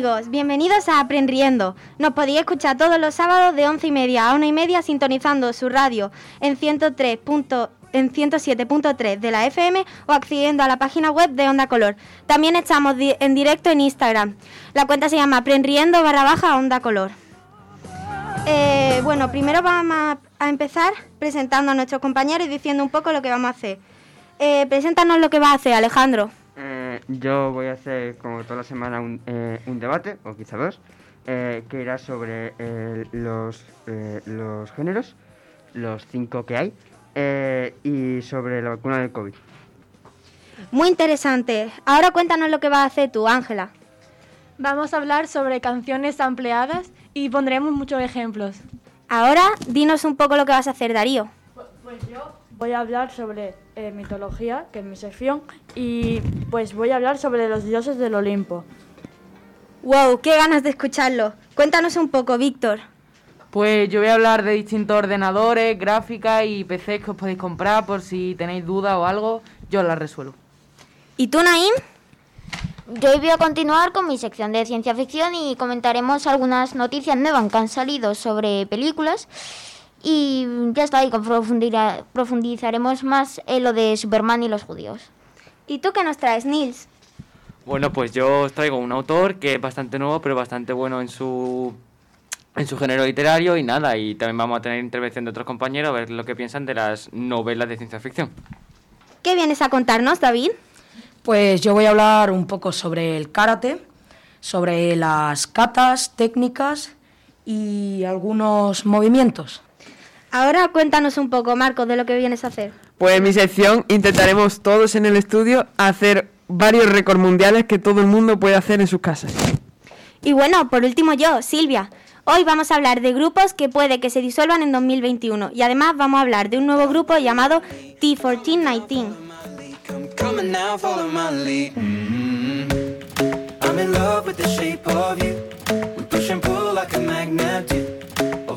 Amigos, bienvenidos a Aprendiendo. Nos podéis escuchar todos los sábados de 11 y media a 1 y media sintonizando su radio en 103. en 107.3 de la FM o accediendo a la página web de Onda Color. También estamos en directo en Instagram. La cuenta se llama Aprendiendo barra baja Onda Color. Eh, bueno, primero vamos a, empezar presentando a nuestros compañeros y diciendo un poco lo que vamos a hacer. Eh, preséntanos lo que va a hacer, Alejandro. Eh, yo voy a hacer, como toda la semana, un, eh, un debate, o quizá dos, eh, que irá sobre los, los géneros, los cinco que hay, y sobre la vacuna del COVID. Muy interesante. Ahora cuéntanos lo que vas a hacer tú, Ángela. Vamos a hablar sobre canciones ampliadas y pondremos muchos ejemplos. Ahora dinos un poco lo que vas a hacer, Darío. Pues yo voy a hablar sobre eh, mitología, que es mi sección, y pues voy a hablar sobre los dioses del Olimpo. ¡Wow! ¡Qué ganas de escucharlo! Cuéntanos un poco, Víctor. Pues yo voy a hablar de distintos ordenadores, gráficas y PCs que os podéis comprar por si tenéis dudas o algo, yo las resuelvo. ¿Y tú, Naim? Yo voy a continuar con mi sección de ciencia ficción y comentaremos algunas noticias nuevas que han salido sobre películas y ya está, y profundizaremos más en lo de Superman y los judíos. ¿Y tú qué nos traes, Nils? Bueno, pues yo os traigo un autor que es bastante nuevo, pero bastante bueno en su en su género literario y nada, y también vamos a tener intervención de otros compañeros a ver lo que piensan de las novelas de ciencia ficción. ¿Qué vienes a contarnos, David? Pues yo voy a hablar un poco sobre el karate, sobre las catas, técnicas y algunos movimientos. Ahora cuéntanos un poco, Marcos, de lo que vienes a hacer. Pues en mi sección intentaremos todos en el estudio hacer varios récords mundiales que todo el mundo puede hacer en sus casas. Y bueno, por último yo, Silvia. Hoy vamos a hablar de grupos que puede que se disuelvan en 2021 y además vamos a hablar de un nuevo grupo llamado T1419.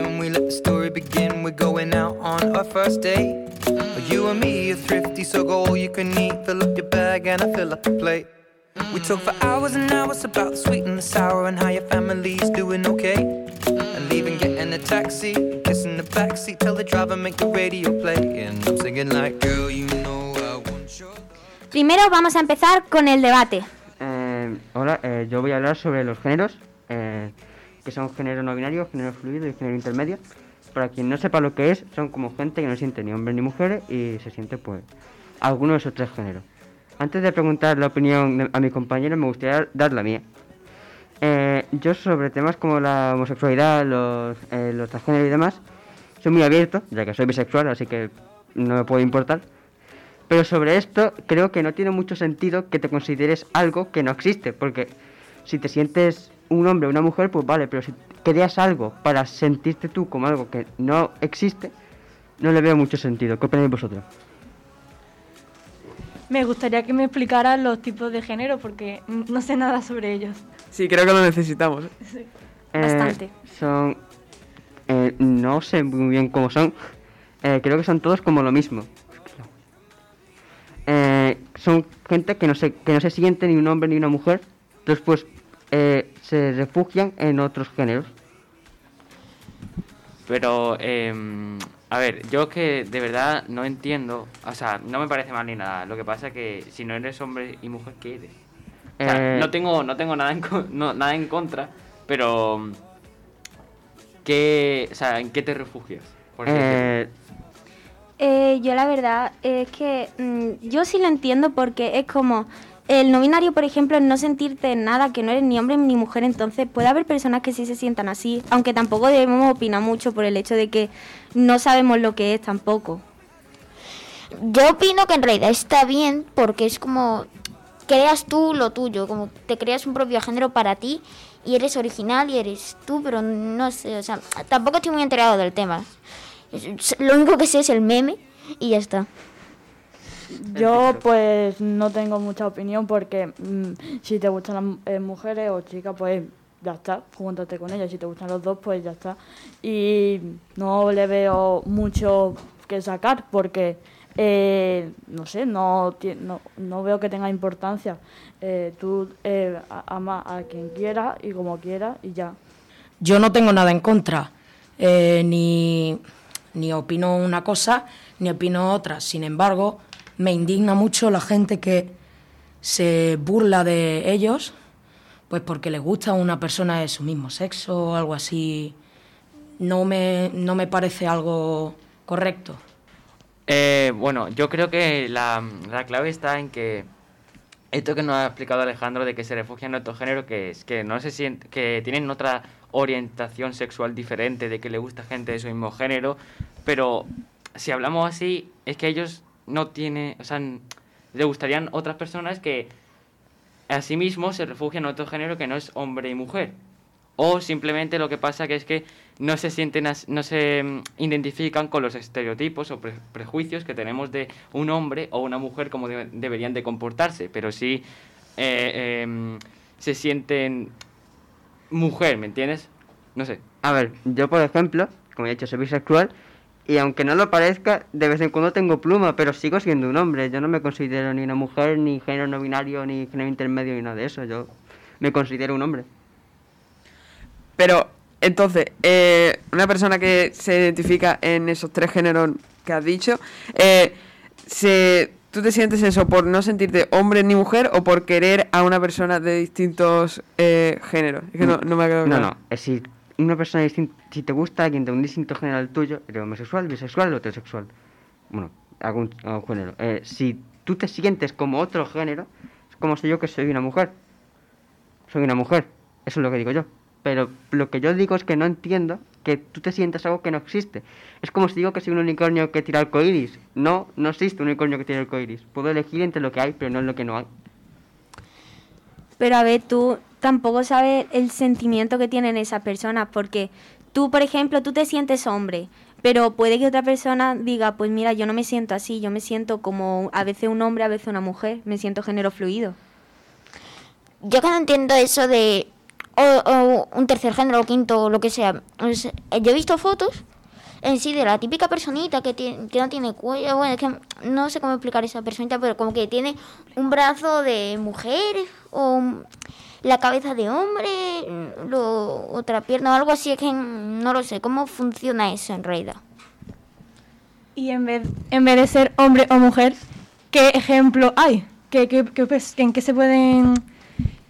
When we let the story begin. We're going out on our first date. But you and me are thrifty, so go all you can eat. Fill up your bag and I fill up the plate. We talk for hours and hours about the sweet and the sour and how your family's doing okay. And leaving, getting a taxi, kissing the backseat, tell the driver make the radio play. And I'm singing like, girl, you know I want your... Primero vamos a empezar con el debate. Eh, hola, eh, yo voy a hablar sobre los géneros, eh, que son género no binario, género fluido y género intermedio. Para quien no sepa lo que es, son como gente que no siente ni hombres ni mujeres y se siente pues alguno de esos tres géneros. Antes de preguntar la opinión a mi compañero, me gustaría dar la mía. yo sobre temas como la homosexualidad, los, los transgéneros y demás, soy muy abierto, ya que soy bisexual, así que no me puede importar. Pero sobre esto creo que no tiene mucho sentido que te consideres algo que no existe, porque si te sientes un hombre o una mujer, pues vale, pero si creas algo para sentirte tú como algo que no existe, no le veo mucho sentido. ¿Qué opináis vosotros? Me gustaría que me explicaras los tipos de género porque no sé nada sobre ellos. Sí, creo que lo necesitamos. ¿eh? Bastante. Son... Eh, no sé muy bien cómo son. Eh, creo que son todos como lo mismo. Eh, son gente que no, se, que no se siente ni un hombre ni una mujer, después eh, se refugian en otros géneros. Pero, em, a ver, yo que de verdad no entiendo, o sea, no me parece mal ni nada. Lo que pasa es que si no eres hombre y mujer, ¿qué eres? Eh, no tengo, no tengo nada, en, nada en contra, pero ¿qué, o sea, ¿en qué te refugias? Eh, yo la verdad es que mm, yo sí lo entiendo porque es como el no binario, por ejemplo, no sentirte nada, que no eres ni hombre ni mujer, entonces puede haber personas que sí se sientan así, aunque tampoco debemos opinar mucho por el hecho de que no sabemos lo que es tampoco. yo opino que en realidad está bien porque es como creas tú lo tuyo, como te creas un propio género para ti y eres original y eres tú, pero no sé, o sea, tampoco estoy muy enterado del tema. Lo único que sé es el meme y ya está. Yo pues no tengo mucha opinión porque mm, si te gustan las eh, mujeres o chicas pues ya está, júntate con ellas. Si te gustan los dos pues ya está. Y no le veo mucho que sacar porque eh, no sé, no, no, no, veo que tenga importancia. Eh, tú eh, ama a quien quiera y como quiera y ya. Yo no tengo nada en contra, eh, ni, ni opino una cosa ni opino otra. Sin embargo, me indigna mucho la gente que se burla de ellos, pues porque les gusta una persona de su mismo sexo o algo así. No me, no me parece algo correcto. Eh, bueno, yo creo que la, la, clave está en que esto que nos ha explicado Alejandro de que se refugian en otro género, que es que no se siente, que tienen otra orientación sexual diferente, de que le gusta gente de su mismo género, pero si hablamos así, es que ellos no tienen, o sea, le gustarían otras personas que a sí mismos se refugian en otro género que no es hombre y mujer. O simplemente lo que pasa que es que no se sienten, no se mm, identifican con los estereotipos o prejuicios que tenemos de un hombre o una mujer como deberían de comportarse, pero sí eh, em, se sienten mujer, ¿me entiendes? No sé. A ver, yo por ejemplo, como he dicho, soy bisexual y aunque no lo parezca, de vez en cuando tengo pluma, pero sigo siendo un hombre. Yo no me considero ni una mujer, ni género no binario, ni género intermedio, ni nada de eso. Yo me considero un hombre. Pero, entonces, eh, una persona que se identifica en esos tres géneros que has dicho, eh, se, ¿tú te sientes eso por no sentirte hombre ni mujer o por querer a una persona de distintos eh, géneros? Es que no, no me ha quedado claro. No, no, es decir, una persona distinta, si te gusta alguien de un distinto género al tuyo, eres homosexual, bisexual o heterosexual. Bueno, algún, género. Eh, si tú te sientes como otro género, es como si yo que soy una mujer. Soy una mujer. Eso es lo que digo yo. Pero lo que yo digo es que no entiendo que tú te sientas algo que no existe. Es como si digo que soy un unicornio que tira arcoiris. No, no existe un unicornio que tira arcoiris. Puedo elegir entre lo que hay, pero no lo que no hay. Pero a ver, tú tampoco sabes el sentimiento que tienen esas personas, porque tú, por ejemplo, tú te sientes hombre, pero puede que otra persona diga, pues mira, yo no me siento así, yo me siento como a veces un hombre, a veces una mujer, me siento género fluido. Yo que no entiendo eso de o, un tercer género, o quinto, o lo que sea. Yo he visto fotos en sí de la típica personita que, tiene, que no tiene cuello. Bueno, es que no sé cómo explicar esa personita, pero como que tiene un brazo de mujer o la cabeza de hombre, lo, otra pierna o algo así. Es que no lo sé cómo funciona eso en realidad. Y en vez, en vez de ser hombre o mujer, ¿qué ejemplo hay? ¿Qué, qué, ¿En qué se pueden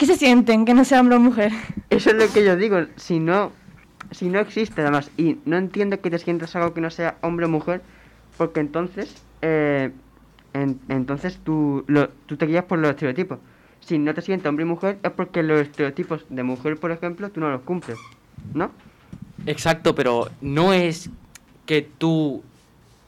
¿Qué se sienten que no sea hombre o mujer? Eso es lo que yo digo. Si no, si no existe además y no entiendo que te sientas algo que no sea hombre o mujer, porque entonces, eh, entonces tú, lo, tú te guías por los estereotipos. Si no te sientes hombre y mujer es porque los estereotipos de mujer, por ejemplo, tú no los cumples, ¿no? Exacto, pero no es que tú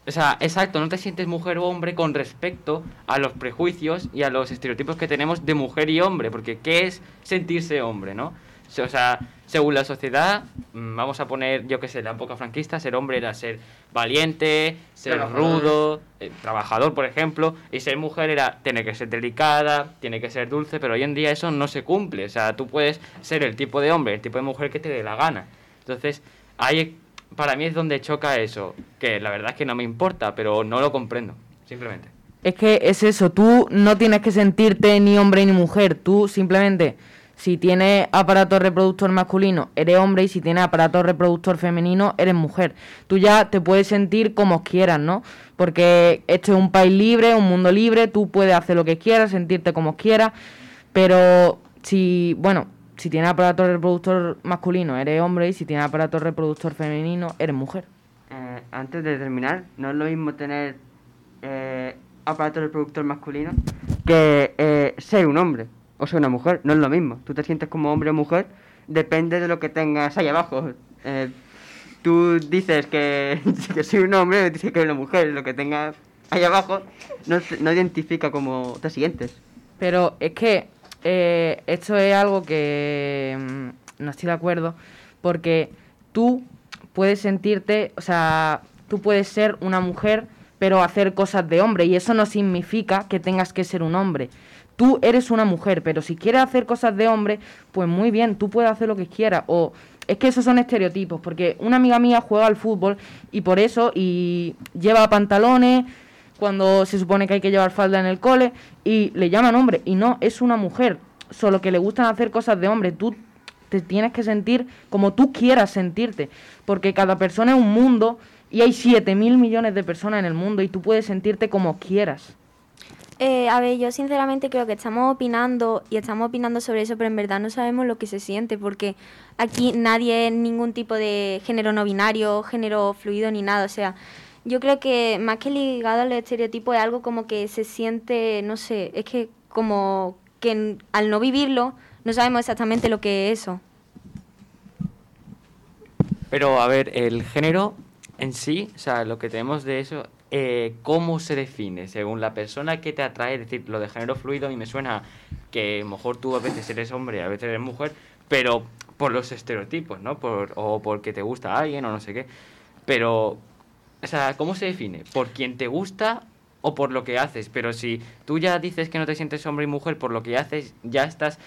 o sea, exacto, no te sientes mujer o hombre con respecto a los prejuicios y a los estereotipos que tenemos de mujer y hombre, porque ¿qué es sentirse hombre, no? O sea, según la sociedad, mm, vamos a poner, yo qué sé, la época franquista, ser hombre era ser valiente, ser rudo, eh, trabajador, por ejemplo, y ser mujer era tener que ser delicada, tiene que ser dulce, pero hoy en día eso no se cumple. O sea, tú puedes ser el tipo de hombre, el tipo de mujer que te dé la gana. Entonces, hay para mí es donde choca eso, que la verdad es que no me importa, pero no lo comprendo, simplemente. Es que es eso, tú no tienes que sentirte ni hombre ni mujer, tú simplemente, si tienes aparato reproductor masculino, eres hombre y si tienes aparato reproductor femenino, eres mujer. Tú ya te puedes sentir como quieras, ¿no? Porque esto es un país libre, un mundo libre, tú puedes hacer lo que quieras, sentirte como quieras, pero si, bueno, si tienes aparato reproductor masculino, eres hombre, y si tienes aparato reproductor femenino, eres mujer. Eh, antes de terminar, no es lo mismo tener eh, aparato reproductor masculino que eh, ser un hombre o ser una mujer. No es lo mismo. Tú te sientes como hombre o mujer, depende de lo que tengas ahí abajo. Eh, tú dices que, soy un hombre, dices que eres una mujer. Lo que tengas ahí abajo no, no identifica cómo te sientes. Pero es que eh, esto es algo que mm, no estoy de acuerdo, porque tú puedes sentirte, o sea, tú puedes ser una mujer, pero hacer cosas de hombre, y eso no significa que tengas que ser un hombre. Tú eres una mujer, pero si quieres hacer cosas de hombre, pues muy bien, tú puedes hacer lo que quieras. O es que esos son estereotipos, porque una amiga mía juega al fútbol y por eso, y lleva pantalones, cuando se supone que hay que llevar falda en el cole y le llaman hombre y no, es una mujer, solo que le gustan hacer cosas de hombre. Tú te tienes que sentir como tú quieras sentirte, porque cada persona es un mundo y hay 7 mil millones de personas en el mundo y tú puedes sentirte como quieras. Eh, a ver, yo sinceramente creo que estamos opinando y estamos opinando sobre eso, pero en verdad no sabemos lo que se siente, porque aquí nadie es ningún tipo de género no binario, género fluido ni nada. O sea, yo creo que más que ligado al estereotipo es algo como que se siente, no sé, es que como que al no vivirlo no sabemos exactamente lo que es eso. Pero a ver, el género en sí, o sea, lo que tenemos de eso, eh, ¿cómo se define? Según la persona que te atrae, es decir, lo de género fluido a mí me suena que a lo mejor tú a veces eres hombre, a veces eres mujer, pero por los estereotipos, ¿no? Por, o porque te gusta alguien o no sé qué. Pero o sea, ¿cómo se define? ¿Por quién te gusta o por lo que haces? Pero si tú ya dices que no te sientes hombre y mujer por lo que haces, ya estás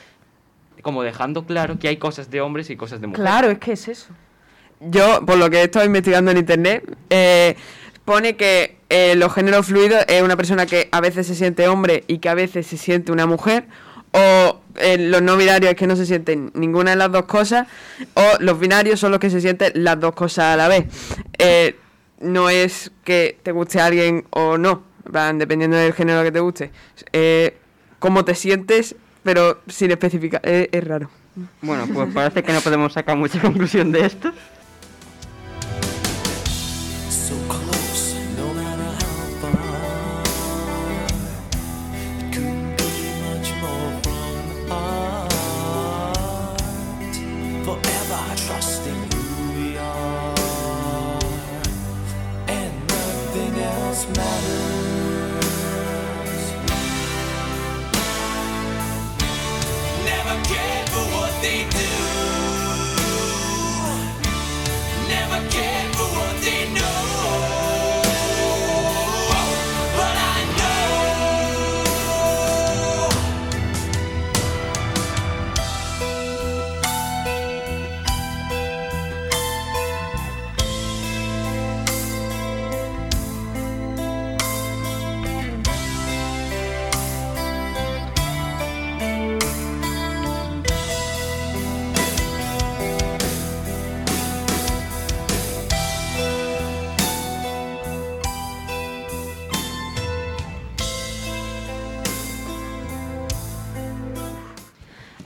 como dejando claro que hay cosas de hombres y cosas de mujeres. Claro, es que es eso. Yo, por lo que he estado investigando en internet, eh, pone que eh, los géneros fluidos es una persona que a veces se siente hombre y que a veces se siente una mujer, o eh, los no binarios es que no se sienten ninguna de las dos cosas, o los binarios son los que se sienten las dos cosas a la vez. Eh, no es que te guste alguien o no, van dependiendo del género que te guste. Eh, cómo te sientes, pero sin especificar, es, es raro. Bueno, pues parece que no podemos sacar mucha conclusión de esto.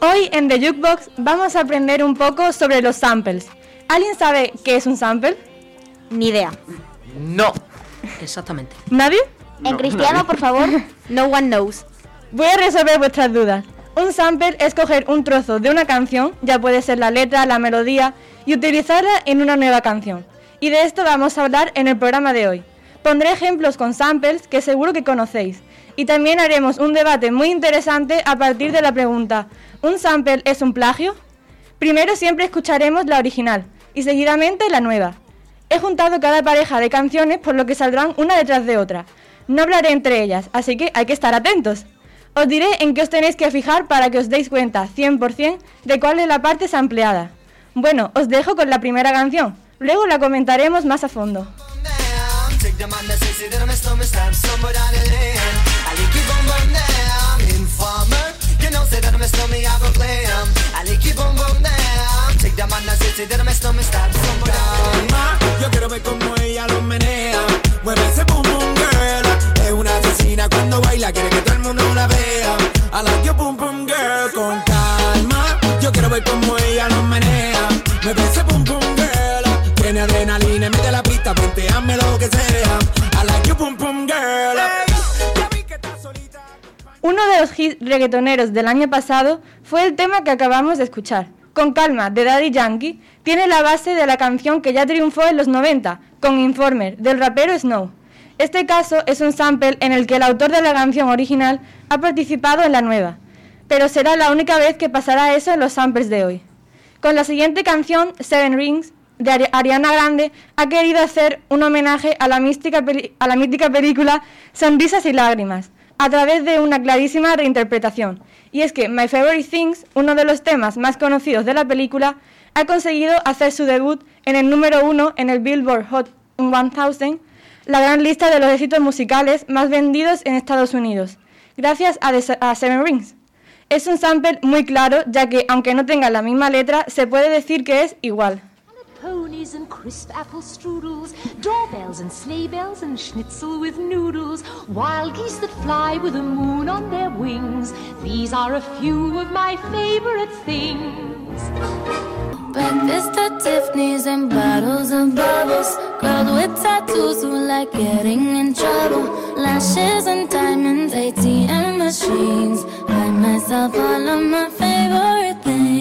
Hoy en The Jukebox vamos a aprender un poco sobre los samples. ¿Alguien sabe qué es un sample? Ni idea. No. Exactamente. ¿Nadie? En cristiano, por favor, no one knows. Voy a resolver vuestras dudas. Un sample es coger un trozo de una canción, ya puede ser la letra, la melodía, y utilizarla en una nueva canción. Y de esto vamos a hablar en el programa de hoy. Pondré ejemplos con samples que seguro que conocéis. Y también haremos un debate muy interesante a partir de la pregunta, ¿un sample es un plagio? Primero siempre escucharemos la original y seguidamente la nueva. He juntado cada pareja de canciones por lo que saldrán una detrás de otra. No hablaré entre ellas, así que hay que estar atentos. Os diré en qué os tenéis que fijar para que os deis cuenta 100% de cuál es la parte sampleada. Bueno, os dejo con la primera canción, luego la comentaremos más a fondo. I'm a stomach stab somewhere down. Informer, you know, say that I'm stop me, I go play em. I you boom boom down. Take that man, I say, say that me stop me, stop some calma. Yo quiero ver cómo ella lo menea. Mueve ese boom boom girl. Es una asesina cuando baila, quiere que todo el mundo la vea. I like you boom boom girl con calma. Yo quiero ver cómo ella lo menea. Mueve ese boom boom girl. Tiene adrenalina mete la pista, hazme lo que sea. I like you boom boom girl. Uno de los hits reggaetoneros del año pasado fue el tema que acabamos de escuchar. Con calma, de Daddy Yankee, tiene la base de la canción que ya triunfó en los 90, con Informer, del rapero Snow. Este caso es un sample en el que el autor de la canción original ha participado en la nueva, pero será la única vez que pasará eso en los samples de hoy. Con la siguiente canción, Seven Rings, de Ariana Grande, ha querido hacer un homenaje a la, a la mítica película Sonrisas y Lágrimas, a través de una clarísima reinterpretación. Y es que My Favorite Things, uno de los temas más conocidos de la película, ha conseguido hacer su debut en el número uno en el Billboard Hot 1000, la gran lista de los éxitos musicales más vendidos en Estados Unidos, gracias a, Seven Rings. Es un sample muy claro, ya que aunque no tenga la misma letra, se puede decir que es igual. Ponies and crisp apple strudels, doorbells and sleigh bells and schnitzel with noodles, wild geese that fly with the moon on their wings. These are a few of my favorite things. Breakfast at Tiffany's and bottles of bubbles. Girls with tattoos who like getting in trouble. Lashes and diamonds, ATM machines. Buy myself all of my favorite things.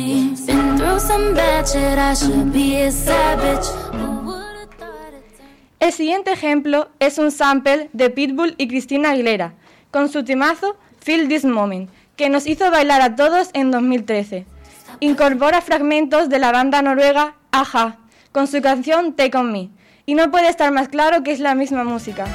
El siguiente ejemplo es un sample de Pitbull y Cristina Aguilera, con su temazo Feel This Moment, que nos hizo bailar a todos en 2013 incorpora fragmentos de la banda noruega Aja con su canción Take On Me, y no puede estar más claro que es la misma música.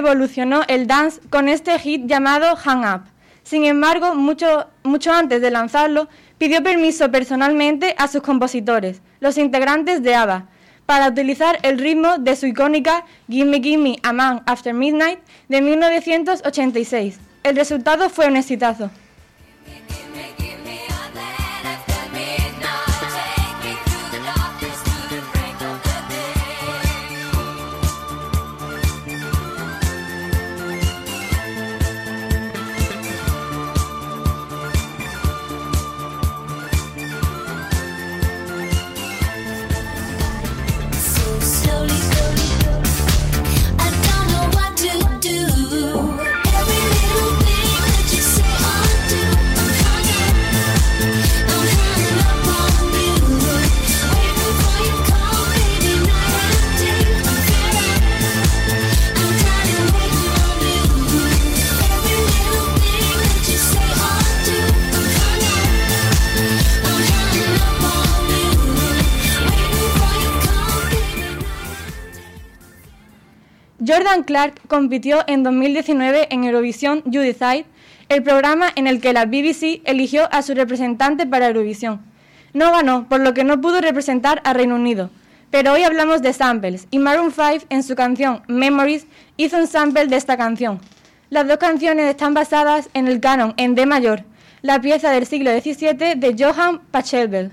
Revolucionó el dance con este hit llamado Hang Up. Sin embargo, mucho, mucho antes de lanzarlo, pidió permiso personalmente a sus compositores, los integrantes de ABBA, para utilizar el ritmo de su icónica Gimme Gimme a Man After Midnight de 1986. El resultado fue un exitazo. Jordan Clark compitió en 2019 en Eurovisión You Decide, el programa en el que la BBC eligió a su representante para Eurovisión. No ganó, por lo que no pudo representar a Reino Unido. Pero hoy hablamos de samples, y Maroon 5 en su canción Memories hizo un sample de esta canción. Las dos canciones están basadas en el canon en D mayor, la pieza del siglo XVII de Johann Pachelbel.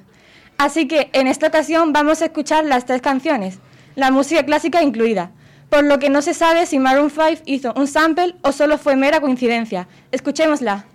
Así que en esta ocasión vamos a escuchar las tres canciones, la música clásica incluida, por lo que no se sabe si Maroon 5 hizo un sample o solo fue mera coincidencia. Escuchémosla.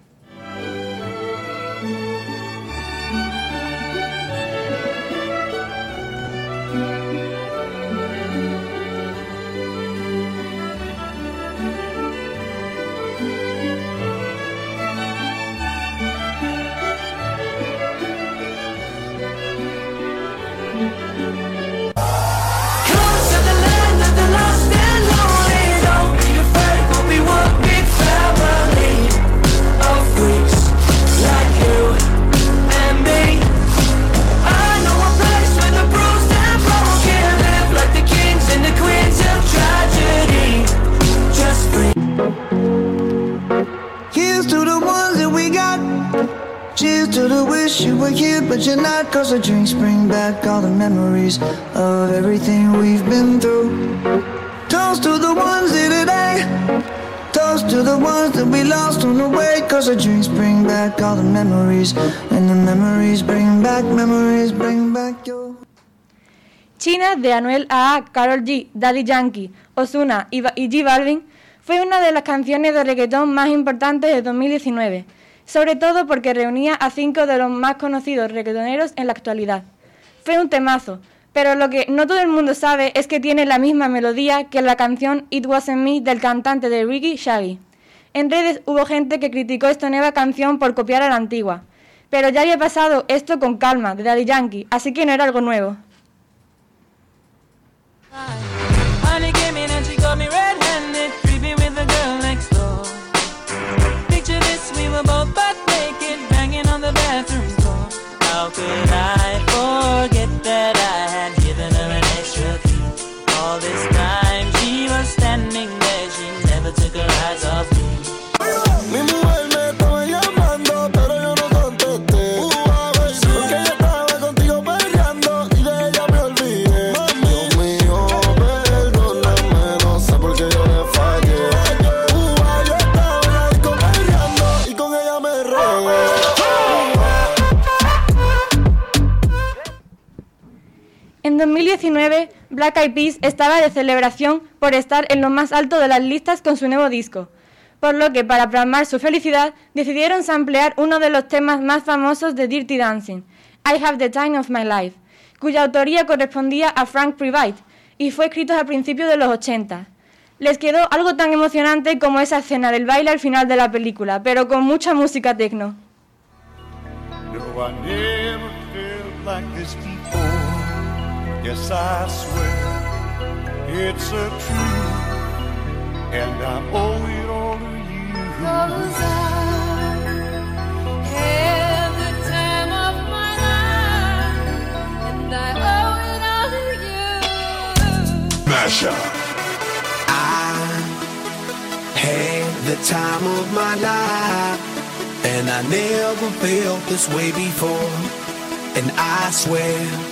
But you're not Cause the drinks bring back all the memories Of everything we've been through Toast to the ones here today Toast to the ones that we lost on the way Cause the drinks bring back all the memories And the memories bring back, memories bring back your... China de Anuel A.A., Carol G., Daddy Yankee, Ozuna y G Balvin fue una de las canciones de reggaetón más importantes de 2019 sobre todo porque reunía a cinco de los más conocidos reggaetoneros en la actualidad. Fue un temazo, pero lo que no todo el mundo sabe es que tiene la misma melodía que la canción It Wasn't Me del cantante de Ricky Shaggy. En redes hubo gente que criticó esta nueva canción por copiar a la antigua, pero ya había pasado esto con Calma de Daddy Yankee, así que no era algo nuevo. 2019, Black Eyed Peas estaba de celebración por estar en lo más alto de las listas con su nuevo disco, por lo que para plasmar su felicidad decidieron samplear uno de los temas más famosos de Dirty Dancing, I Have the Time of My Life, cuya autoría correspondía a Frank Privite y fue escrito a principios de los 80. Les quedó algo tan emocionante como esa escena del baile al final de la película, pero con mucha música techno. Yes, I swear it's a truth, and I owe it all to you. Cause I had the time of my life, and I owe it all to you. Masha. I had the time of my life, and I never felt this way before, and I swear.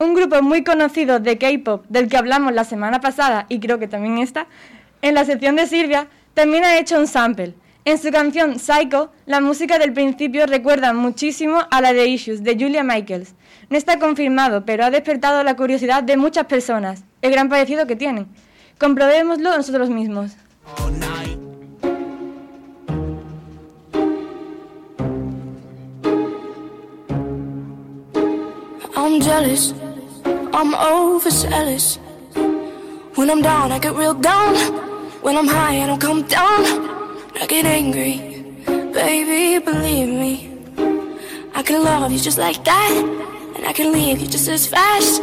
Un grupo muy conocido de K-pop del que hablamos la semana pasada y creo que también está, en la sección de Silvia, también ha hecho un sample. En su canción Psycho, la música del principio recuerda muchísimo a la de Issues de Julia Michaels. No está confirmado, pero ha despertado la curiosidad de muchas personas, el gran parecido que tienen. Comprobémoslo nosotros mismos. overzealous. When I'm down, I get real down. When I'm high, I don't come down. I get angry, baby, believe me. I can love you just like that, and I can leave you just as fast.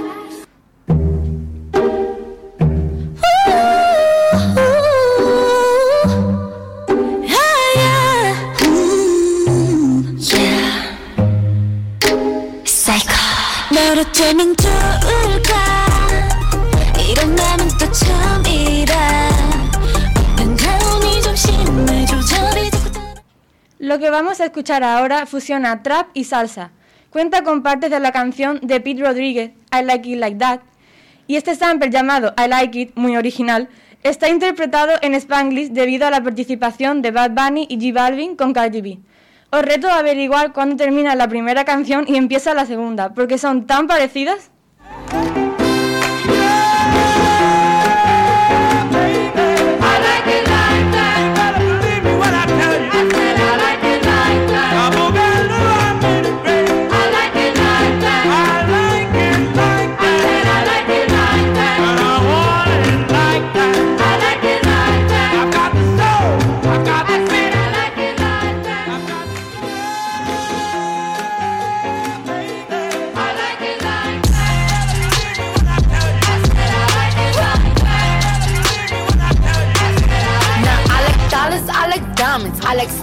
어쩌면 좋을 Lo que vamos a escuchar ahora fusiona trap y salsa. Cuenta con partes de la canción de Pete Rodríguez, I Like It Like That, y este sample llamado I Like It, muy original, está interpretado en Spanglish debido a la participación de Bad Bunny y G Balvin con Cardi B. Os reto a averiguar cuándo termina la primera canción y empieza la segunda, porque son tan parecidas.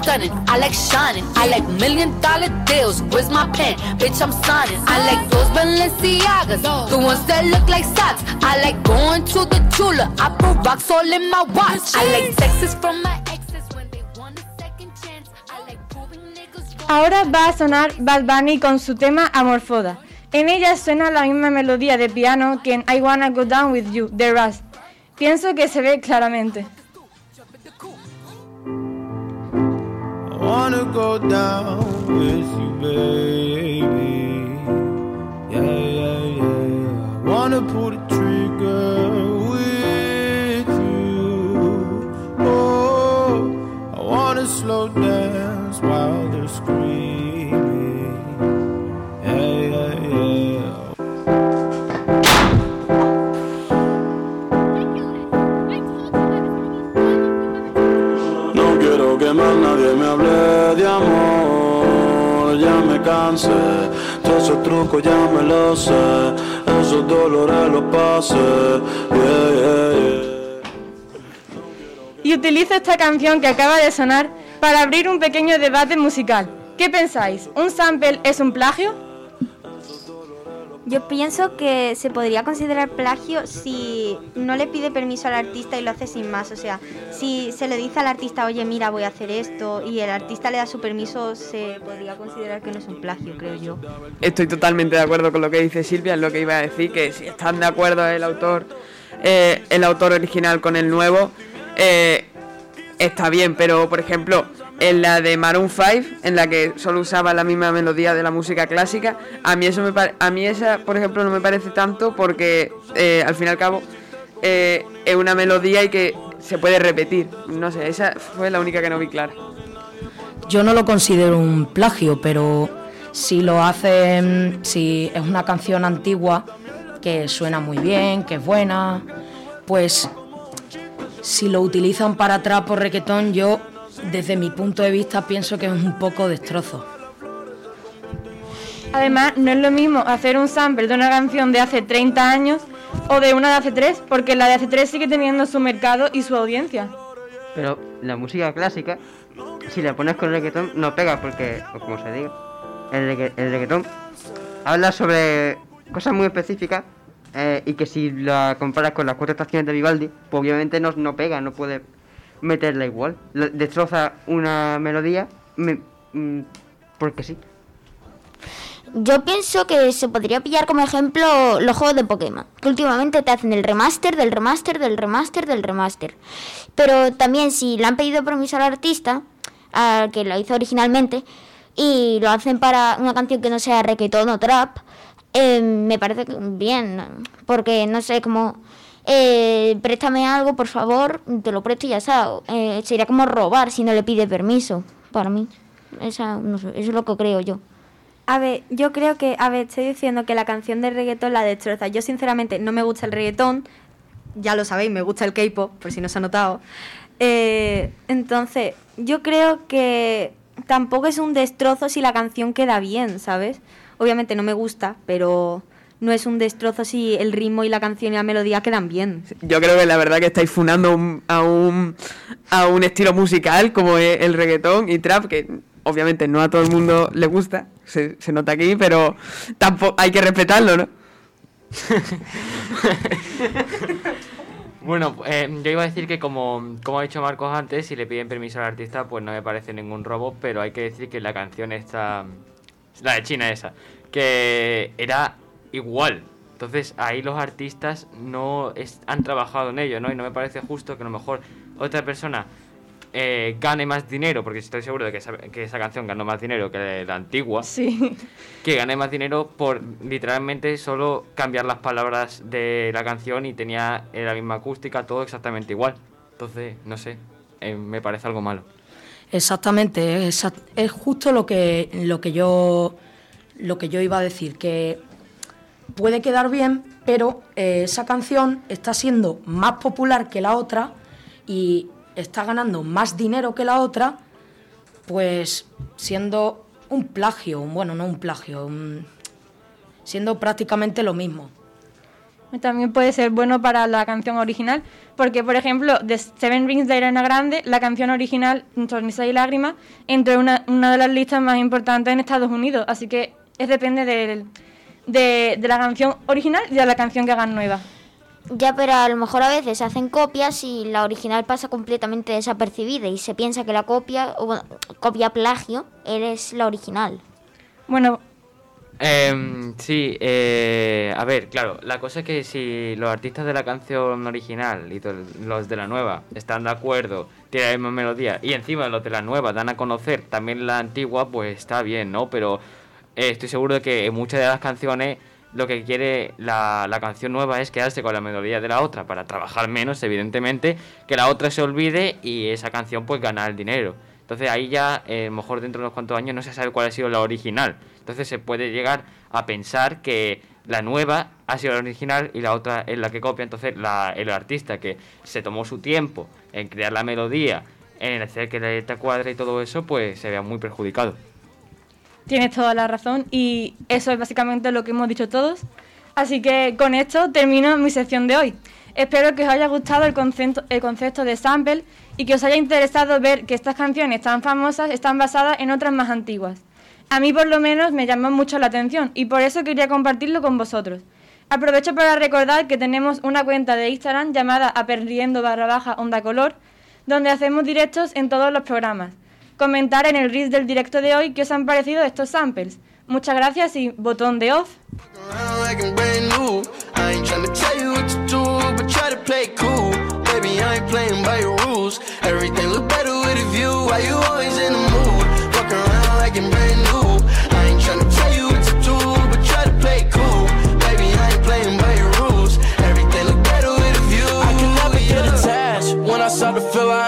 Stunning, I like shining, I like million dollar deals. Where's my pen? Bitch, I'm signing. I like those Balenciagas, the ones that look like socks. I like going to the jeweler. I put rocks all in my watch. I like texts from my Ahora va a sonar Bad Bunny con su tema Amorfoda. En ella suena la misma melodía de piano que en I Wanna Go Down With You, de Russ. Pienso que se ve claramente. Wanna go down with you, baby. Yeah, yeah, yeah. I wanna pull the trigger with you. Oh, I wanna slow dance while they're screaming. Y utilizo esta canción que acaba de sonar para abrir un pequeño debate musical. ¿Qué pensáis? ¿Un sample es un plagio? Yo pienso que se podría considerar plagio si no le pide permiso al artista y lo hace sin más. O sea, si se le dice al artista, oye, mira, voy a hacer esto, y el artista le da su permiso, se podría considerar que no es un plagio, creo yo. Estoy totalmente de acuerdo con lo que dice Silvia, es lo que iba a decir, que si están de acuerdo el autor, eh, el autor original con el nuevo, eh, está bien, pero por ejemplo, en la de Maroon 5, en la que solo usaba la misma melodía de la música clásica, a mí eso me a mí esa, por ejemplo, no me parece tanto porque eh, al fin y al cabo eh, es una melodía y que se puede repetir. No sé, esa fue la única que no vi clara. Yo no lo considero un plagio, pero si lo hacen, si es una canción antigua que suena muy bien, que es buena, pues si lo utilizan para trap o reggaetón, yo desde mi punto de vista pienso que es un poco destrozo. Además, no es lo mismo hacer un sample de una canción de hace 30 años o de una de hace 3, porque la de hace 3 sigue teniendo su mercado y su audiencia. Pero la música clásica, si la pones con reggaetón, no pega porque, o como se diga, el, regga- el reggaetón habla sobre cosas muy específicas eh, y que si la comparas con las cuatro estaciones de Vivaldi, pues obviamente no, no pega, no puede meterla igual. Destroza una melodía me- mm, porque sí. Yo pienso que se podría pillar como ejemplo los juegos de Pokémon, que últimamente te hacen el remaster del remaster del remaster del remaster. Pero también si le han pedido permiso al artista, al que lo hizo originalmente, y lo hacen para una canción que no sea reggaetón o trap, eh, me parece bien, porque no sé, como... eh, préstame algo, por favor, te lo presto y ya está. Eh, sería como robar si no le pide permiso, para mí. No eso es lo que creo yo. A ver, yo creo que, a ver, estoy diciendo que la canción de reggaetón la destroza. Yo sinceramente no me gusta el reggaetón, ya lo sabéis, me gusta el K-pop, por si no se ha notado. Eh, entonces, yo creo que tampoco es un destrozo si la canción queda bien, ¿sabes? Obviamente no me gusta, pero no es un destrozo si el ritmo y la canción y la melodía quedan bien. Yo creo que la verdad que estáis funando un- a, un, a un estilo musical como es el reggaetón y trap, que obviamente no a todo el mundo le gusta, se, se nota aquí, pero tampoco hay que respetarlo, ¿no? Bueno, eh, yo iba a decir que como, como ha dicho Marcos antes, si le piden permiso al artista, pues no me parece ningún robo, pero hay que decir que la canción esta, la de China esa, que era igual. Entonces ahí los artistas no es- han trabajado en ello, ¿no? Y no me parece justo que a lo mejor otra persona eh, gane más dinero, porque estoy seguro de que esa, que esa canción ganó más dinero que la antigua. Sí. Que gane más dinero por literalmente solo cambiar las palabras de la canción y tenía la misma acústica, todo exactamente igual. Entonces, no sé, eh, me parece algo malo. Exactamente, es, es justo lo que, lo que yo lo que yo iba a decir, que puede quedar bien, pero eh, esa canción está siendo más popular que la otra y está ganando más dinero que la otra, pues siendo un plagio, bueno, no un plagio, un- siendo prácticamente lo mismo. También puede ser bueno para la canción original, porque por ejemplo, de Seven Rings de Ariana Grande, la canción original, Sonrisa y Lágrimas, entró en una, una de las listas más importantes en Estados Unidos, así que es depende del- de, de la canción original y de la canción que hagan nueva. Ya, pero a lo mejor a veces hacen copias y la original pasa completamente desapercibida y se piensa que la copia, o bueno, copia plagio, eres la original. Bueno, Em, sí, eh, a ver, claro, la cosa es que si los artistas de la canción original y los de la nueva están de acuerdo, tienen la misma melodía y encima los de la nueva dan a conocer también la antigua, pues está bien, ¿no? Pero eh, estoy seguro de que en muchas de las canciones lo que quiere la, la canción nueva es quedarse con la melodía de la otra para trabajar menos, evidentemente, que la otra se olvide y esa canción pues gana el dinero. Entonces ahí ya, eh, mejor dentro de unos cuantos años, no se sabe cuál ha sido la original. Entonces se puede llegar a pensar que la nueva ha sido la original y la otra es la que copia. Entonces la- el artista que se tomó su tiempo en crear la melodía, en hacer que la letra cuadre y todo eso, pues se vea muy perjudicado. Tienes toda la razón y eso es básicamente lo que hemos dicho todos. Así que con esto termino mi sección de hoy. Espero que os haya gustado el concepto, el concepto de sample y que os haya interesado ver que estas canciones tan famosas están basadas en otras más antiguas. A mí por lo menos me llamó mucho la atención y por eso quería compartirlo con vosotros. Aprovecho para recordar que tenemos una cuenta de Instagram llamada aperriendo barra baja onda color, donde hacemos directos en todos los programas. Comentar en el Reels del directo de hoy qué os han parecido estos samples. Muchas gracias y botón de off. Everything look better with a view. Why you always in the mood? Walk around like I'm brand new.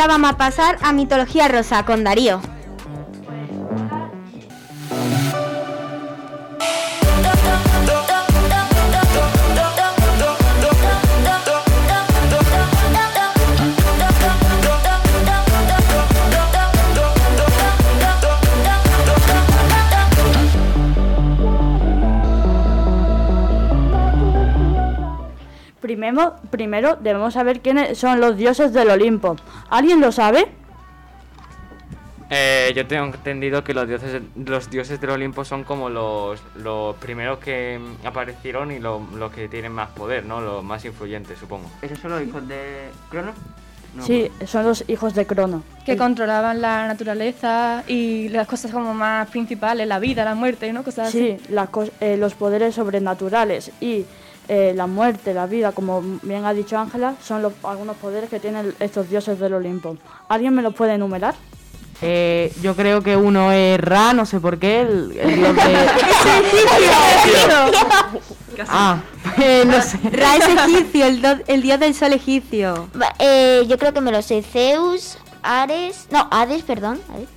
Ahora vamos a pasar a Mitología Rosa con Darío. Primero, primero debemos saber quiénes son los dioses del Olimpo. ¿Alguien lo sabe? Eh, yo tengo entendido que los dioses, los dioses del Olimpo son como los, los primeros que aparecieron y lo- los que tienen más poder, ¿no? Los más influyentes, supongo. ¿Esos son los hijos de Cronos? No, sí, son los hijos de Crono. Que controlaban la naturaleza y las cosas como más principales, la vida, la muerte, ¿no? Cosas Sí, así. eh, los poderes sobrenaturales y eh, la muerte, la vida, como bien ha dicho Ángela, son los- algunos poderes que tienen estos dioses del Olimpo. ¿Alguien me los puede enumerar? Eh, yo creo que uno es Ra, no sé por qué, el, el dios de... ah, pues no sé. Ra es egipcio, el, do- el dios del sol egipcio. Eh, yo creo que me lo sé. Zeus, Ares. No, Hades, perdón. Hades.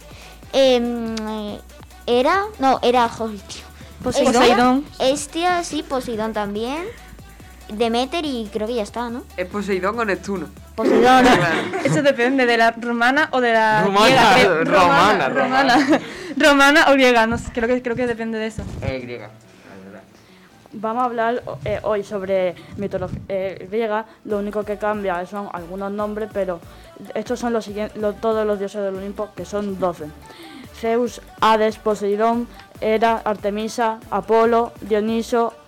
Em, eh, Era, no, era joder, tío. Poseidón. Estia, sí, Poseidón también. Demeter y creo que ya está, ¿no? Es Poseidón o Neptuno. Poseidón. Eso depende de la romana o de la Romana, griega. creo. romana, romana, romana o griega, no sé, creo que creo que depende de eso. Eh, griega. Vamos a hablar eh, hoy sobre mitología griega. Lo único que cambia son algunos nombres, pero estos son los siguientes, lo- todos los dioses del Olimpo, que son 12. Zeus, Hades, Poseidón, Hera, Artemisa, Apolo, Dioniso, Di-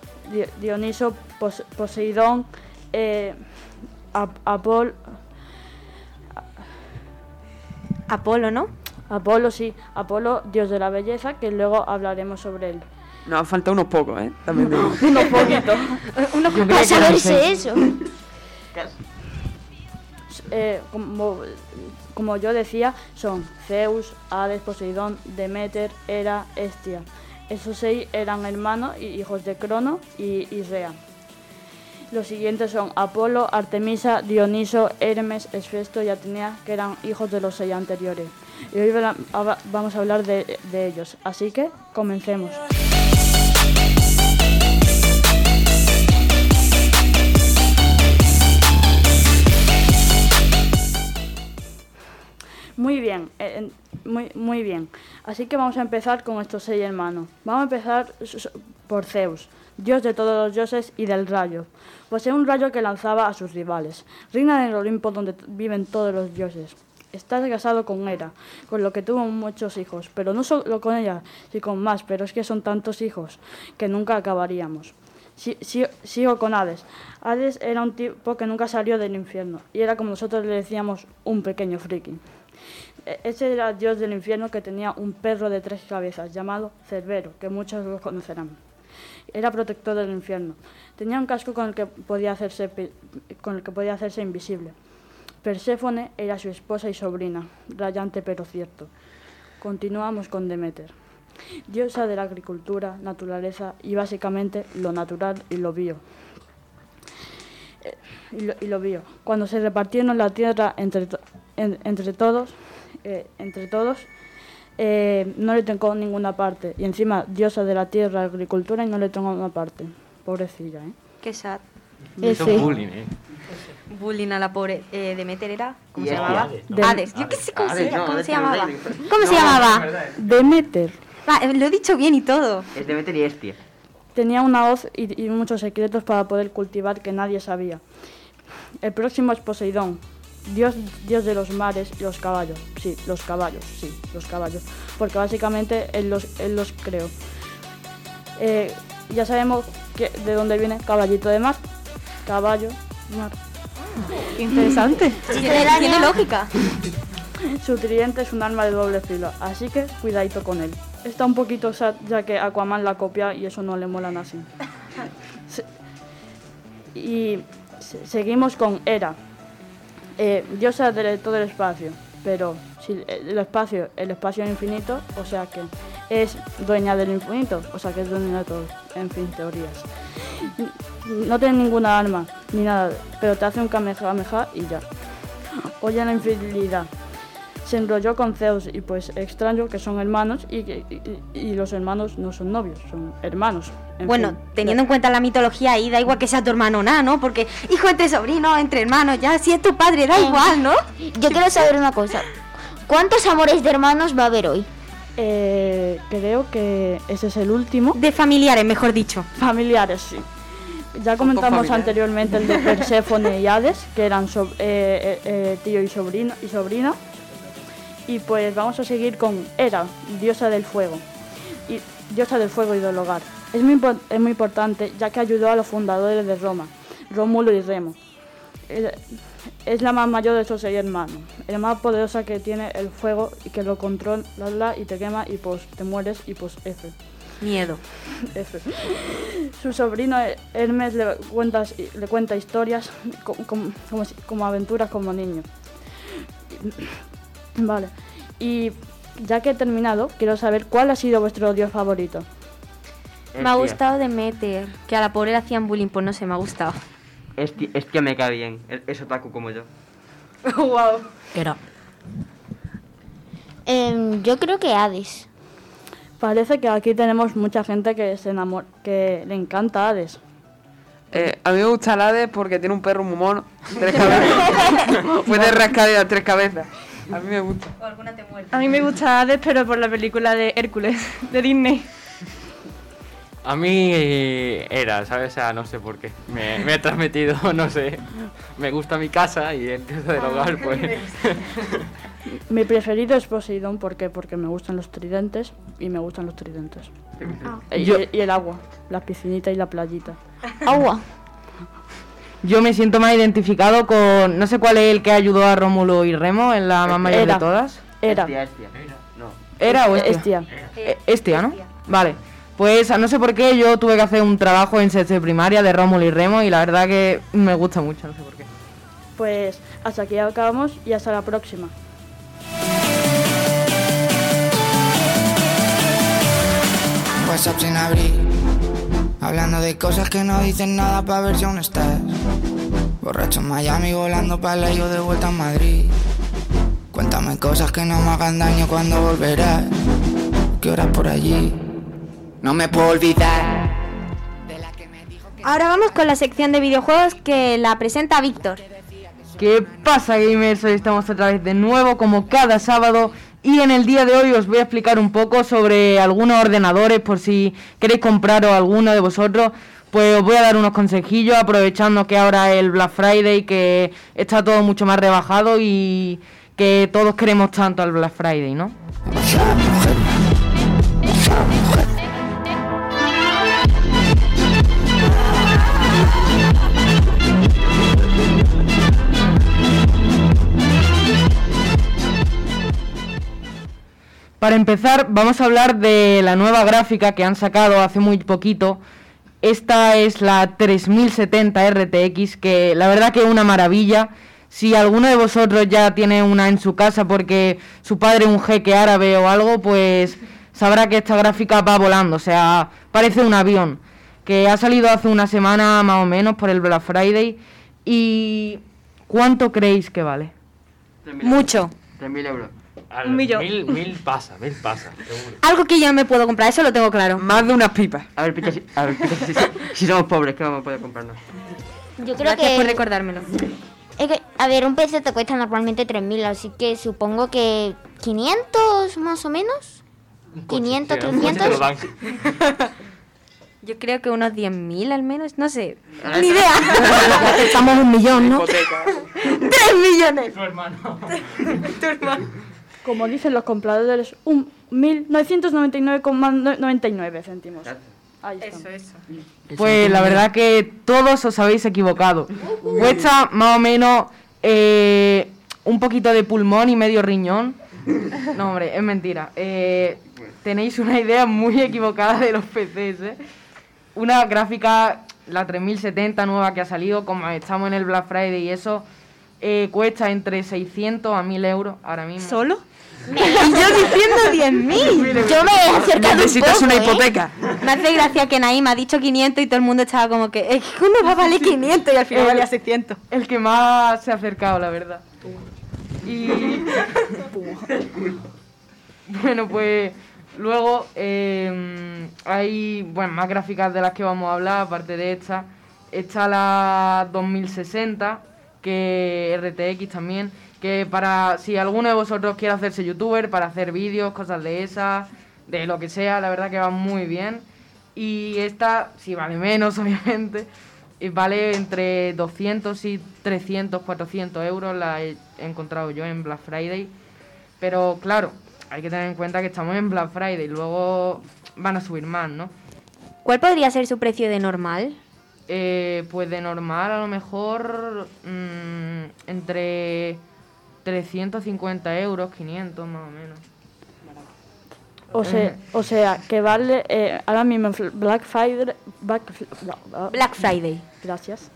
Dioniso, Pos- Poseidón, eh, Ap- Apol- Apolo, ¿no? Apolo, sí, Apolo, dios de la belleza, que luego hablaremos sobre él. Nos falta unos pocos, ¿eh? También digo. Unos poquitos. Unos para saberse eso. Eh, como, como yo decía, son Zeus, Hades, Poseidón, Demeter, Hera, Estia. Esos seis eran hermanos y hijos de Crono y, Rea. Los siguientes son Apolo, Artemisa, Dioniso, Hermes, Esfesto y Atenea, que eran hijos de los seis anteriores. Y hoy vamos a hablar de ellos. Así que comencemos. Muy bien, eh, muy, muy bien. Así que vamos a empezar con estos seis hermanos. Vamos a empezar por Zeus, dios de todos los dioses y del rayo. Posee un rayo que lanzaba a sus rivales. Reina en el Olimpo donde viven todos los dioses. Está casado con Hera, con lo que tuvo muchos hijos, pero no solo con ella, sino con más, pero es que son tantos hijos que nunca acabaríamos. Si- si- sigo con Hades. Hades era un tipo que nunca salió del infierno y era como nosotros le decíamos un pequeño friki. Ese era el dios del infierno que tenía un perro de tres cabezas llamado Cerbero, que muchos lo conocerán. Era protector del infierno. Tenía un casco con el que podía hacerse, con el que podía hacerse invisible. Perséfone era su esposa y sobrina, rayante pero cierto. Continuamos con Demeter, diosa de la agricultura, naturaleza y básicamente lo natural y lo bio. Eh, y lo, y. Cuando se repartieron la tierra entre, entre todos, eh, entre todos eh, no le tocó ninguna parte. Y encima, diosa de la tierra, agricultura, y no le tocó una parte. Pobrecilla, ¿eh? Qué sad. Eso sí. es bullying, ¿eh? Bullying a la pobre eh, Demeter era. ¿Cómo Y se llamaba? Hades, ¿no? Hades. Yo qué sé cómo, Hades, se, no, cómo llamaba. ¿Cómo se No, llamaba? Demeter. Va, lo he dicho bien y todo. Es Demeter y Estia. Tenía una hoz y, y muchos secretos para poder cultivar que nadie sabía. El próximo es Poseidón, dios, dios de los mares y los caballos. Sí, los caballos, sí, los caballos. Porque básicamente él los, él los creó. Eh, ya sabemos que, de dónde viene caballito de mar. Caballo, mar. Interesante. Tiene, lógica. Su tridente es un arma de doble filo, así que cuidadito con él. Está un poquito sad ya que Aquaman la copia y eso no le mola nada así. Se- y se- seguimos con Hera, eh, diosa de todo el espacio, pero si el espacio, el espacio es infinito, o sea que es dueña del infinito, o sea que es dueña de todo, en fin, teorías. No tiene ninguna arma ni nada, pero te hace un kamehameha y ya. Oye la infidelidad. Se enrolló con Zeus y pues extraño que son hermanos y- y los hermanos no son novios, son hermanos. En Bueno, fin. teniendo en cuenta la mitología ahí, da igual que sea tu hermano o nada, ¿no? Porque hijo entre sobrino, entre hermanos, ya si es tu padre, da igual, ¿no? Yo quiero saber una cosa. ¿Cuántos amores de hermanos va a haber hoy? Eh, creo que ese es el último. De familiares, mejor dicho. Familiares, sí. Ya comentamos anteriormente el de Perséfone y Hades, que eran so- eh, eh, eh, tío y sobrino y sobrina. Y pues vamos a seguir con Hera, diosa del fuego. Y diosa del fuego y del hogar. Es muy, impo- es muy importante ya que ayudó a los fundadores de Roma, Rómulo y Remo. Es- la más mayor de estos seis hermanos. Es más poderosa que tiene el fuego y que lo controla y te quema y pues te mueres y pues F. Miedo. F. Su sobrino Hermes le cuenta, le cuenta historias co- como, como aventuras como niño. Vale. Y ya que he terminado, quiero saber cuál ha sido vuestro dios favorito. Me ha gustado Demeter, que a la pobre le hacían bullying, pues no sé, me ha gustado. Estia, Estia me cae bien. Es, es otaku como yo. wow. Era. Em, yo creo que Hades. Parece que aquí tenemos mucha gente que se enamora, que le encanta a Hades. Eh, a mí me gusta el Hades porque tiene un perro muy mono. Tres cabezas. Puede rascar las tres cabezas. A mí me gusta. A mí me gusta Hades, pero por la película de Hércules, de Disney. A mí eh, era, ¿sabes? O sea, no sé por qué. Me, me he transmitido, no sé. Me gusta mi casa y el tío del hogar, pues. Mi preferido es Poseidón, ¿por qué? Porque me gustan los tridentes y me gustan los tridentes. Y, Yo- y el agua, la piscinita y la playita. Agua. Yo me siento más identificado con. No sé cuál es el que ayudó a Rómulo y Remo en la más mayor de Era. todas. Era. Estia, Estia. No. ¿Era o Estia? Estia. Eh, Estia, ¿no? Vale. Pues no sé por qué yo tuve que hacer un trabajo en sexto de primaria de Rómulo y Remo y la verdad que me gusta mucho, no sé por qué. Pues hasta aquí acabamos y hasta la próxima. WhatsApp sin abrir. Hablando de cosas que no dicen nada para ver si aún estás. Borracho en Miami, volando para la yo de vuelta a Madrid. Cuéntame cosas que no me hagan daño cuando volverás. ¿Qué horas por allí? No me puedo olvidar. Ahora vamos con la sección de videojuegos que la presenta Víctor. ¿Qué pasa gamers? Hoy estamos otra vez de nuevo como cada sábado y en el día de hoy os voy a explicar un poco sobre algunos ordenadores por si queréis compraros alguno de vosotros. Pues os voy a dar unos consejillos aprovechando que ahora es el Black Friday que está todo mucho más rebajado y que todos queremos tanto al Black Friday, ¿no? Para empezar, vamos a hablar de la nueva gráfica que han sacado hace muy poquito. Esta es la 3070 RTX, que la verdad que es una maravilla. Si alguno de vosotros ya tiene una en su casa porque su padre es un jeque árabe o algo, pues sabrá que esta gráfica va volando, o sea, parece un avión, que ha salido hace una semana más o menos por el Black Friday. ¿Y cuánto creéis que vale? Mucho. 3.000 euros. Al Un millón. Mil, mil pasa, mil pasa, seguro. Algo que yo no me puedo comprar, eso lo tengo claro. Más de unas pipas. A ver, Picha, si, a ver, Picha, si, si somos pobres, ¿qué vamos a poder comprarnos? Yo creo Gracias que... por recordármelo. Es que, a ver, un PC te cuesta normalmente 3.000, así que supongo que 500 más o menos. 500, 300. Yo creo que unos 10.000 al menos, no sé. Ah, Ni idea. Estamos un millón, ¿no? ¡Tres millones! Tu hermano. Tu hermano. Como dicen los compradores, un 1.999,99 céntimos. Ahí está. Eso, eso. Pues la verdad que todos os habéis equivocado. Cuesta más o menos eh, un poquito de pulmón y medio riñón. No, hombre, es mentira. Eh, tenéis una idea muy equivocada de los PCs, ¿eh? Una gráfica, la 3070 nueva que ha salido, como estamos en el Black Friday y eso, eh, cuesta entre 600 a 1000 euros ahora mismo. ¿Solo? Y yo diciendo 10.000. Yo me he acercado un Necesitas poco, una ¿eh? hipoteca. Me hace gracia que Naim ha dicho 500 y todo el mundo estaba como que, es que uno va a valer 500 y al final valía 600. El que más se ha acercado, la verdad. Y. bueno, pues luego eh, hay bueno, más gráficas de las que vamos a hablar, aparte de esta. Está la 2060, que RTX también, que para si alguno de vosotros quiere hacerse youtuber, para hacer vídeos, cosas de esas, de lo que sea, la verdad que va muy bien. Y esta, sí vale menos, obviamente, vale entre 200 y 300, 400 euros, la he encontrado yo en Black Friday. Pero claro, hay que tener en cuenta que estamos en Black Friday, luego van a subir más, ¿no? ¿Cuál podría ser su precio de normal? Eh, pues de normal a lo mejor mm, entre 350 euros, 500 más o menos. O sea, o sea que vale eh, ahora mismo Black Friday, Black, Black Friday. gracias,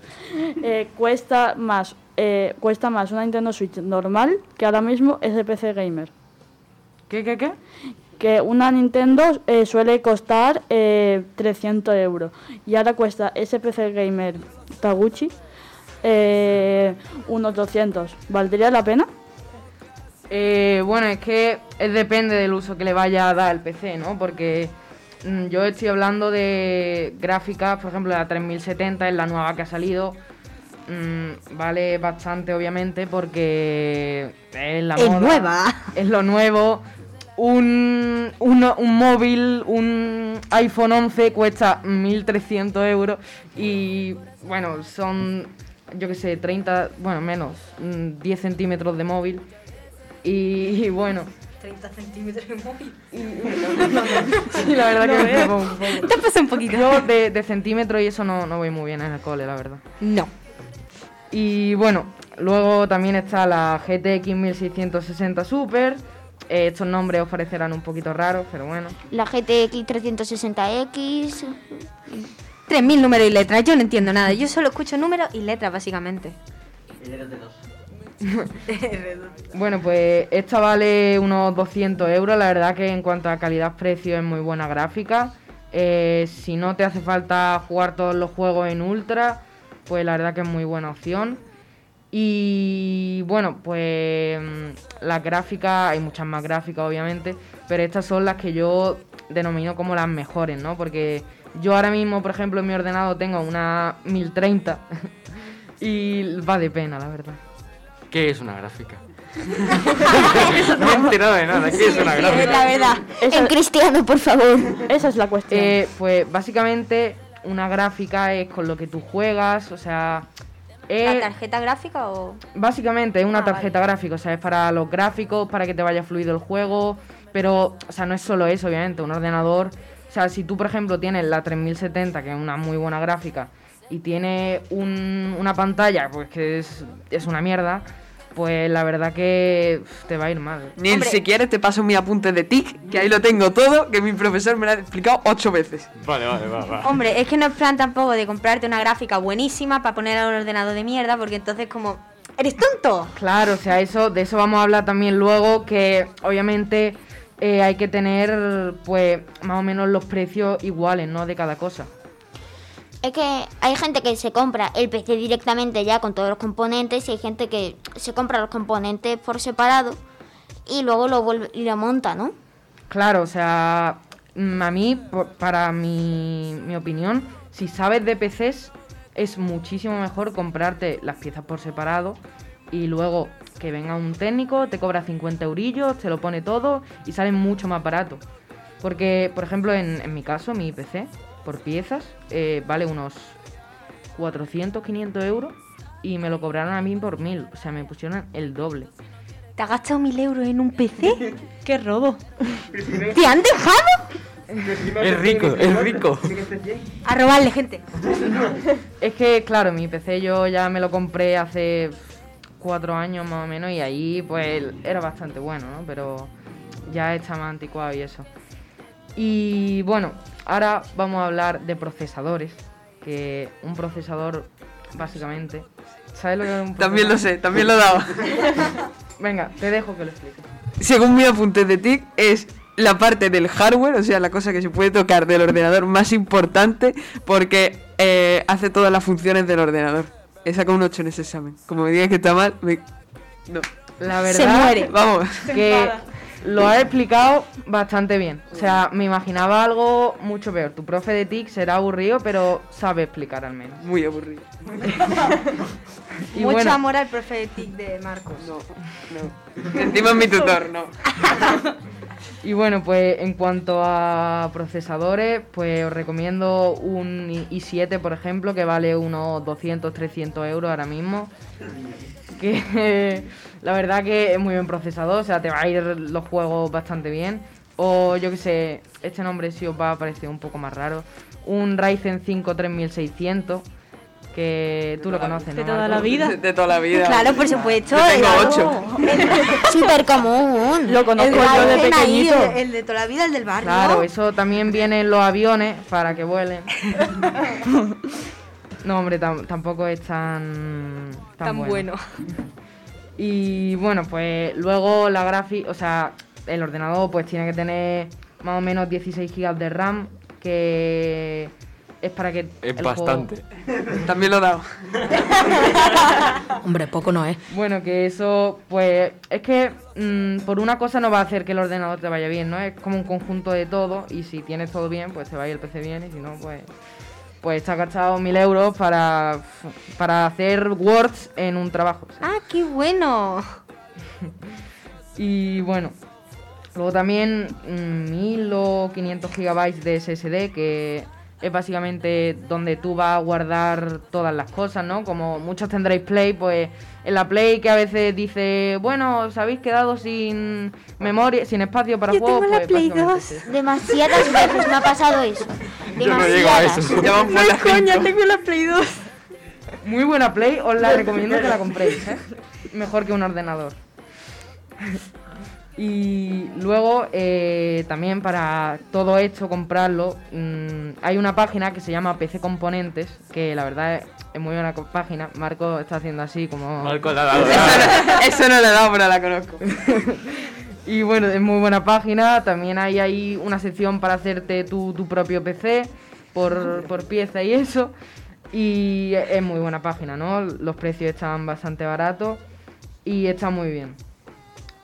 eh, cuesta más eh, cuesta más una Nintendo Switch normal que ahora mismo ese PC gamer. ¿Qué, qué, qué? Que una Nintendo eh, suele costar eh, 300 euros y ahora cuesta ese PC gamer Taguchi eh, unos 200. ¿Valdría la pena? Eh, bueno, es que es depende del uso que le vaya a dar el PC, ¿no? Porque mm, yo estoy hablando de gráficas, por ejemplo, la 3070 es la nueva que ha salido. Mm, vale bastante, obviamente, porque es la Es moda, nueva. Es lo nuevo. Un, uno- un móvil, un iPhone 11 cuesta 1.300 euros y bueno, son, yo qué sé, 30, bueno, menos, mm, 10 centímetros de móvil y, y bueno, 30 centímetros de móvil. sí, la verdad No que me un poco. Te pasa un poquito. Yo de, de centímetros y eso no, no voy muy bien en el cole, la verdad. No. Y bueno, luego también está la GTX 1660 Super. Eh, estos nombres os parecerán un poquito raros, pero bueno. La GTX 360X. 3.000 números y letras, yo no entiendo nada. Yo solo escucho números y letras, básicamente. Bueno, pues esta vale unos 200 euros. La verdad que en cuanto a calidad-precio es muy buena gráfica. Eh, si no te hace falta jugar todos los juegos en ultra, pues la verdad que es muy buena opción. Y bueno, pues mm, las gráficas, hay muchas más gráficas obviamente, pero estas son las que yo denomino como las mejores, ¿no? Porque yo ahora mismo, por ejemplo, en mi ordenador tengo una 1030 y va de pena, la verdad. ¿Qué es una gráfica? no he enterado de nada. ¿Qué es una gráfica? La verdad. En cristiano, por favor. Esa es la cuestión. Eh, pues básicamente una gráfica es con lo que tú juegas, o sea... ¿La es- tarjeta gráfica o...? Básicamente es una Ah, vale. tarjeta gráfica, o sea, es para los gráficos, para que te vaya fluido el juego, pero, o sea, no es solo eso, obviamente, un ordenador, o sea, si tú, por ejemplo, tienes la 3070, que es una muy buena gráfica, y tiene un- una pantalla, pues que es, es una mierda, pues la verdad que te va a ir mal. Ni si quieres te paso mi apunte de TIC, que ahí lo tengo todo, que mi profesor me lo ha explicado ocho veces. Vale, vale, va, va. Hombre, es que no es plan tampoco de comprarte una gráfica buenísima para poner a un ordenador de mierda, porque entonces como... ¡Eres tonto! Claro, o sea, eso, de eso vamos a hablar también luego, que obviamente eh, hay que tener, pues, más o menos los precios iguales, ¿no? De cada cosa. Es que hay gente que se compra el PC directamente ya con todos los componentes y hay gente que se compra los componentes por separado y luego lo vuelve y lo monta, ¿no? Claro, o sea, mm, a mí, por- para mi, mi opinión, si sabes de PCs, es muchísimo mejor comprarte las piezas por separado y luego que venga un técnico, te cobra 50 eurillos, te lo pone todo y sale mucho más barato. Porque, por ejemplo, en, en mi caso, mi PC, por piezas, eh, vale unos 400, 500 euros y me lo cobraron a mí por 1000. O sea, me pusieron el doble. ¿Te has gastado mil euros en un PC? ¡Qué robo! ¿Te han dejado? Es rico, es rico. A robarle, gente. Es que, claro, mi PC yo ya me lo compré hace cuatro años más o menos y ahí pues era bastante bueno, ¿no? Pero ya está más anticuado y eso. Y bueno, ahora vamos a hablar de procesadores. Que un procesador, básicamente... ¿Sabes lo que es un También lo procesador? sé, también lo daba. Venga, te dejo que lo explique. Según mi apunte de TIC, es la parte del hardware, o sea, la cosa que se puede tocar del ordenador más importante porque eh, hace todas las funciones del ordenador. He sacado un 8 en ese examen. Como me digas que está mal, me... No. La verdad Vamos. que lo ha explicado bastante bien. O sea, me imaginaba algo mucho peor. Tu profe de TIC será aburrido, pero sabe explicar al menos. Muy aburrido. Y Mucho bueno. amor al profe de TIC de Marcos. No, no. Encima es mi tutor, no. Y bueno, pues en cuanto a procesadores, pues os recomiendo un i- i7, por ejemplo, que vale unos 200, 300 euros ahora mismo. Que la verdad que es muy buen procesador, o sea, te va a ir los juegos bastante bien. O yo que sé, este nombre sí os va a parecer un poco más raro. Un Ryzen 5 3600, que tú lo conoces, De ¿no, toda Marco? la vida. De, de toda la vida. Claro, por supuesto. Yo tengo 8. Súper común. Lo conozco El, yo de ahí, pequeñito. el, el de toda la vida, el del barrio. Claro, eso también viene en los aviones para que vuelen. No, hombre, tam- tampoco es tan, tan, Tan bueno. Y bueno, pues luego la gráfica, o sea, el ordenador pues tiene que tener más o menos 16 GB de RAM, que es para que... Es el bastante. También lo he dado. Hombre, poco no es. Bueno, que eso, pues, es que mm, por una cosa no va a hacer que el ordenador te vaya bien, ¿no? Es como un conjunto de todo y si tienes todo bien, pues te va a ir el PC bien y si no, pues, pues te has gastado mil euros para, para hacer Words en un trabajo. Ah, qué bueno. Y bueno, luego también mm, 1000 o 500 gigabytes de SSD, que es básicamente donde tú vas a guardar todas las cosas, ¿no? Como muchos tendréis Play, pues en la Play que a veces dice, bueno, os habéis quedado sin memoria, sin espacio para Yo juegos, tengo la pues Play básicamente 2. es eso. Demasiadas veces me ha pasado eso. Demasiadas. No es coña, tengo la Play 2. Muy buena Play, os la recomiendo que la compréis, ¿eh? Mejor que un ordenador. Y luego, eh, también para todo esto, comprarlo, mm, hay una página que se llama PC Componentes, que la verdad es, es muy buena página. Marco está haciendo así como... Marco le ha dado. Eso no le he dado, pero la conozco. Y bueno, es muy buena página. También hay ahí una sección para hacerte tu, tu propio PC por, por pieza y eso. Y es muy buena página, ¿no? Los precios están bastante baratos y está muy bien.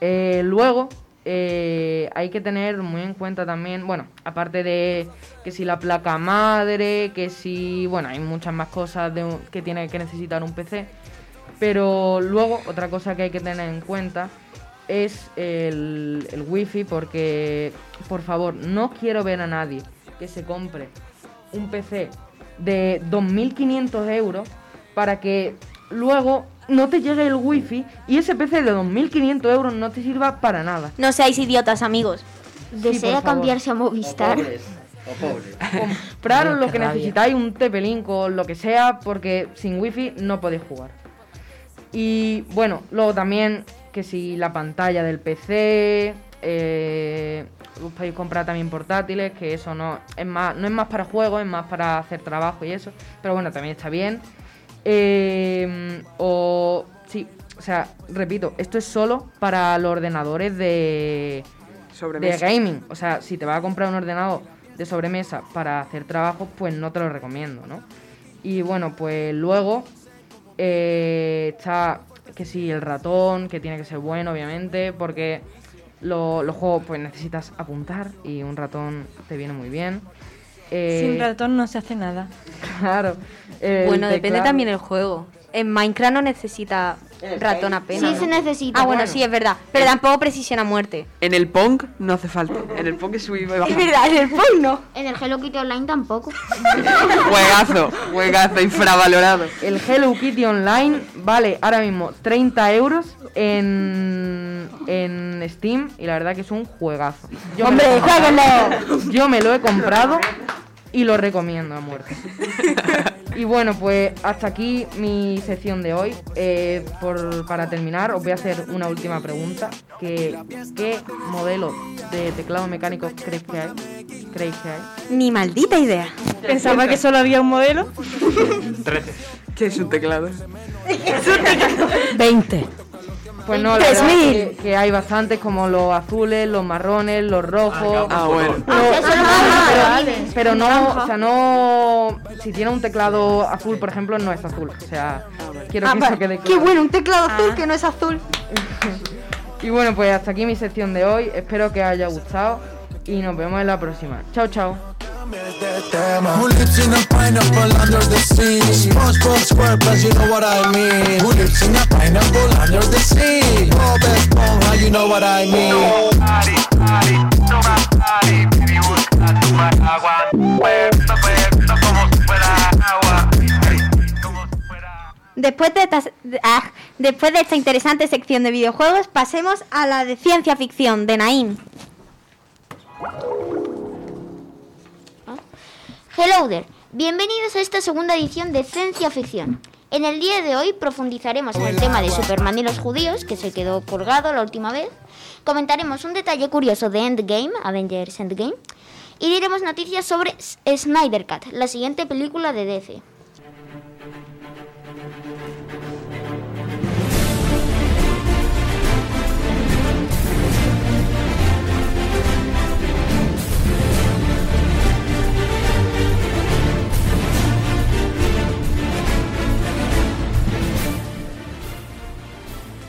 Eh, luego, eh, hay que tener muy en cuenta también, bueno, aparte de que si la placa madre, que si, bueno, hay muchas más cosas que tiene que necesitar un PC. Pero luego, otra cosa que hay que tener en cuenta es el, el wifi porque, por favor, no quiero ver a nadie que se compre un PC de 2.500 euros para que luego no te llegue el wifi y ese PC de 2.500 euros no te sirva para nada. No seáis idiotas, amigos. Desea cambiarse a Movistar. Compraros lo que rabia. necesitáis, un TP-Link o lo que sea, porque sin wifi no podéis jugar. Y bueno, luego también que si la pantalla del PC, eh, os podéis comprar también portátiles, que eso no es más, no es más para juegos, es más para hacer trabajo y eso, pero bueno, también está bien. Eh, o sí, o sea, repito, esto es solo para los ordenadores de, de gaming. O sea, si te vas a comprar un ordenador de sobremesa para hacer trabajo, pues no te lo recomiendo, ¿no? Y bueno, pues luego eh, está que sí, el ratón, que tiene que ser bueno, obviamente, porque lo- los juegos pues necesitas apuntar y un ratón te viene muy bien. Eh, Sin ratón no se hace nada. Claro. Bueno, depende también el juego. En Minecraft no necesita ratón apenas. Sí se necesita. Ah, bueno, Bueno. sí, es verdad. Pero tampoco precisión a muerte. En el Pong no hace falta. En el Pong es subir y bajar. Es verdad, en el Pong no. En el Hello Kitty Online tampoco. Juegazo, juegazo, infravalorado. El Hello Kitty Online vale ahora mismo 30 euros en, en Steam y la verdad que es un juegazo. lo ¡Hombre, juéguenlo! Yo me lo he comprado y lo recomiendo a muerte. Y bueno, pues hasta aquí mi sección de hoy. Eh, por, para terminar, os voy a hacer una última pregunta. Que, ¿Qué modelo de teclado mecánico creéis que hay? ¿Creéis que hay? Ni maldita idea. Pensaba que solo había un modelo. 13. ¿Qué es un teclado? 20. Pues no, la verdad 3.000. que, que hay bastantes como los azules, los marrones, los rojos. Ah, bueno. Pero, no, o sea, no. Si tiene un teclado azul, por ejemplo, no es azul. O sea, quiero Ah, que eso quede Qué claro. bueno, un teclado azul que no es azul. Y bueno, pues hasta aquí mi sección de hoy. Espero que os haya gustado y nos vemos en la próxima. Chao, chao. Who lives in a pineapple under the sea? SpongeBob SquarePants, you know what I mean. Who lives in a pineapple under the sea? Bob Esponja, you know what I mean. Después de, esta, ah, después de esta interesante sección de videojuegos, pasemos a la de ciencia ficción de Naim. Hello there. Bienvenidos a esta segunda edición de Ciencia Ficción. En el día de hoy profundizaremos en el tema de Superman y los judíos, que se quedó colgado la última vez. Comentaremos un detalle curioso de Endgame, Avengers Endgame. Y diremos noticias sobre Snyder Cut, la siguiente película de DC.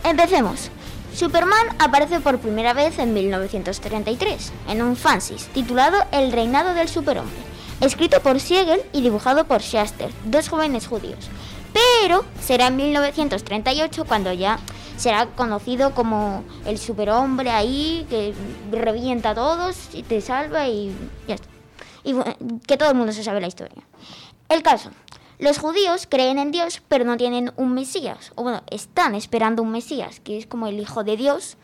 Empecemos. Superman aparece por primera vez en 1933, en un fanzine titulado El reinado del superhombre, escrito por Siegel y dibujado por Shuster, dos jóvenes judíos. Pero será en 1938 cuando ya será conocido como el superhombre ahí que revienta a todos y te salva y ya está. Y que todo el mundo se sabe la historia. El caso, los judíos creen en Dios, pero no tienen un Mesías. O bueno, están esperando un Mesías, que es como el Hijo de Dios.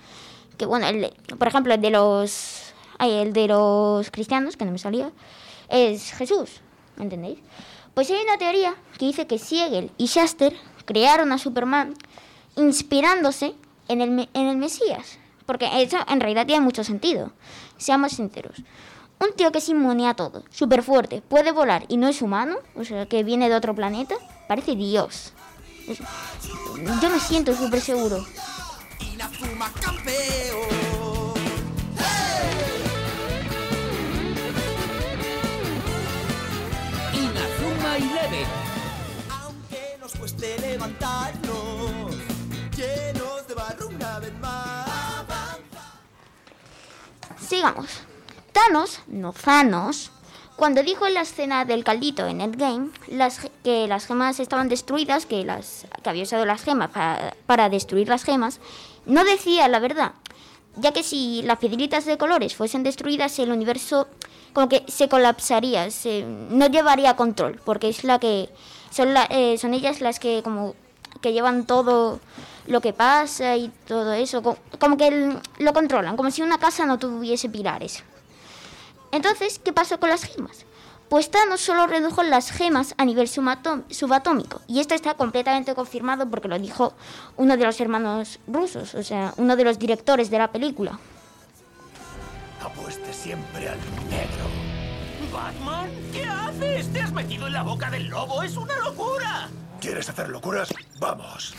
Que bueno, el de- por ejemplo, el de los. el de los cristianos, que no me salía, es Jesús. ¿Me entendéis? Pues hay una teoría que dice que Siegel y Shuster crearon a Superman inspirándose en el, en el Mesías. Porque eso en realidad tiene mucho sentido. Seamos sinceros. Un tío que es inmune a todo, súper fuerte, puede volar y no es humano, o sea, que viene de otro planeta, parece Dios. Yo me siento súper seguro. Inazuma campeón. Inazuma y leve. Aunque nos cueste levantarnos, llenos de barro una vez más. Sigamos. Thanos, no Thanos, cuando dijo en la escena del caldito en Endgame las, que las gemas estaban destruidas, que, las, que había usado las gemas para, destruir las gemas, no decía la verdad, ya que si las piedritas de colores fuesen destruidas, el universo como que se colapsaría, se, no llevaría control, porque es la que son, la- eh, son ellas las que como que llevan todo lo que pasa y todo eso, co- como que lo controlan, como si una casa no tuviese pilares. Entonces, ¿qué pasó con las gemas? Pues Thanos solo redujo las gemas a nivel subatómico. Y esto está completamente confirmado porque lo dijo uno de los hermanos rusos, o sea, uno de los directores de la película. Apueste siempre al negro. ¿Batman? ¿Qué haces? ¿Te has metido en la boca del lobo? ¡Es una locura! ¿Quieres hacer locuras? Vamos,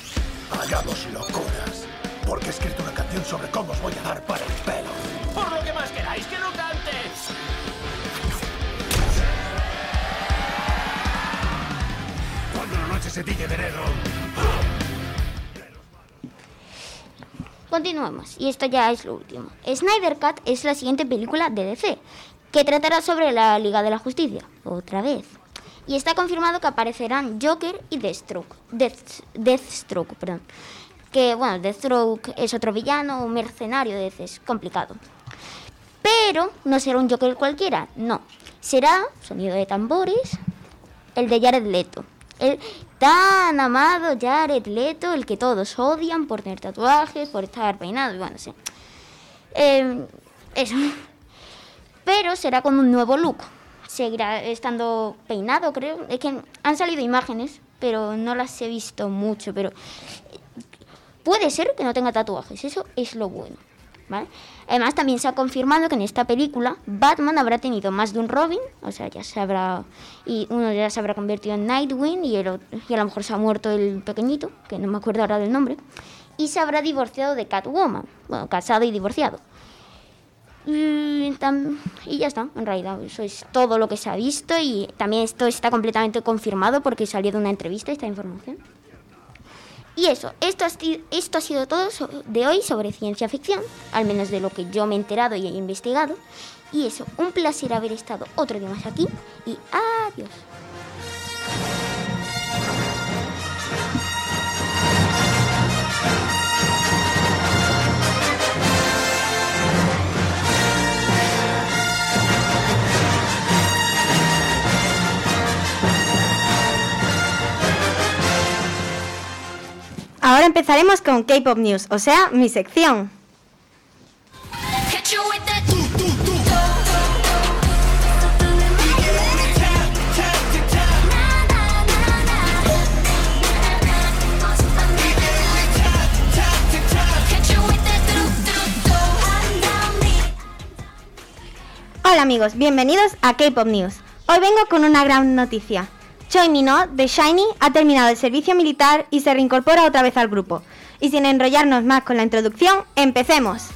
hagamos locuras. Porque he escrito una canción sobre cómo os voy a dar para el pelo. Por lo que más queráis, que lo Continuemos, y esto ya es lo último. Snyder Cut es la siguiente película de DC, que tratará sobre la Liga de la Justicia, otra vez. Y está confirmado que aparecerán Joker y Deathstroke. Death- Deathstroke, perdón. Que, bueno, Deathstroke es otro villano, un mercenario de DC, complicado. Pero no será un Joker cualquiera, no. Será, sonido de tambores, el de Jared Leto. El tan amado Jared Leto, el que todos odian por tener tatuajes, por estar peinado, bueno, sí. Eh, eso. Pero será con un nuevo look. Seguirá estando peinado, creo. Es que han salido imágenes, pero no las he visto mucho. Pero puede ser que no tenga tatuajes, eso es lo bueno. ¿vale? Además, también se ha confirmado que en esta película Batman habrá tenido más de un Robin, o sea, ya se habrá. Y uno ya se habrá convertido en Nightwing y, el otro- a lo mejor se ha muerto el pequeñito, que no me acuerdo ahora del nombre. Y se habrá divorciado de Catwoman, bueno, casado y divorciado. Y ya está, en realidad, eso es todo lo que se ha visto y también esto está completamente confirmado porque salió de una entrevista esta información. Y eso, esto ha, esto ha sido todo de hoy sobre ciencia ficción, al menos de lo que yo me he enterado y he investigado. Y eso, un placer haber estado otro día más aquí y adiós. Ahora empezaremos con K-Pop News, o sea, mi sección. Hola amigos, bienvenidos a K-Pop News. Hoy vengo con una gran noticia. Choi Minot de Shiny ha terminado el servicio militar y se reincorpora otra vez al grupo. Y sin enrollarnos más con la introducción, empecemos.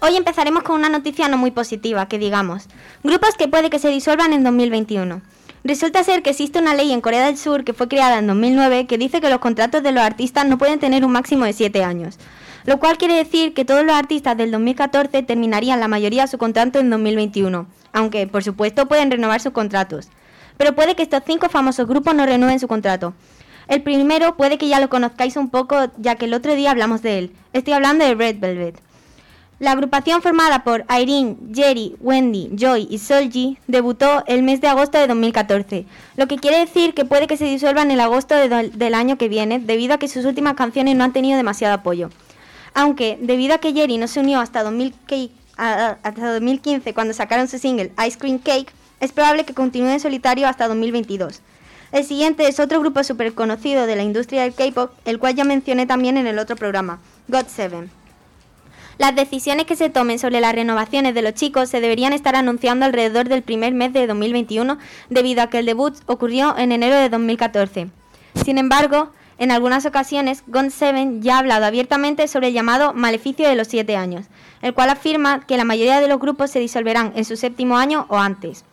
Hoy empezaremos con una noticia no muy positiva, que digamos, grupos que puede que se disuelvan en 2021. Resulta ser que existe una ley en Corea del Sur que fue creada en 2009 que dice que los contratos de los artistas no pueden tener un máximo de 7 años. Lo cual quiere decir que todos los artistas del 2014 terminarían la mayoría su contrato en 2021, aunque por supuesto pueden renovar sus contratos. Pero puede que estos cinco famosos grupos no renueven su contrato. El primero puede que ya lo conozcáis un poco, ya que el otro día hablamos de él. Estoy hablando de Red Velvet. La agrupación formada por Irene, Jerry, Wendy, Joy y Solji debutó el mes de agosto de 2014, lo que quiere decir que puede que se disuelva en el agosto del año que viene debido a que sus últimas canciones no han tenido demasiado apoyo. Aunque, debido a que Jerry no se unió hasta, 2000 Cake- a- a- hasta 2015 cuando sacaron su single Ice Cream Cake, es probable que continúe en solitario hasta 2022. El siguiente es otro grupo súper conocido de la industria del K-pop, el cual ya mencioné también en el otro programa, God7. Las decisiones que se tomen sobre las renovaciones de los chicos se deberían estar anunciando alrededor del primer mes de 2021, debido a que el debut ocurrió en enero de 2014. Sin embargo, en algunas ocasiones, GOT7 ya ha hablado abiertamente sobre el llamado maleficio de los siete años, el cual afirma que la mayoría de los grupos se disolverán en su séptimo año o antes.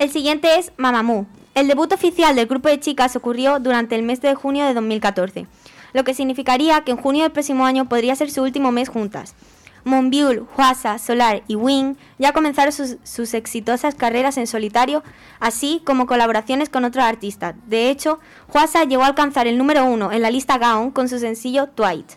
El siguiente es Mamamoo. El debut oficial del grupo de chicas ocurrió durante el mes de junio de 2014, lo que significaría que en junio del próximo año podría ser su último mes juntas. Monbiul, Huasa, Solar y Wing ya comenzaron sus, sus exitosas carreras en solitario, así como colaboraciones con otros artistas. De hecho, Huasa llegó a alcanzar el número uno en la lista Gaon con su sencillo Twilight.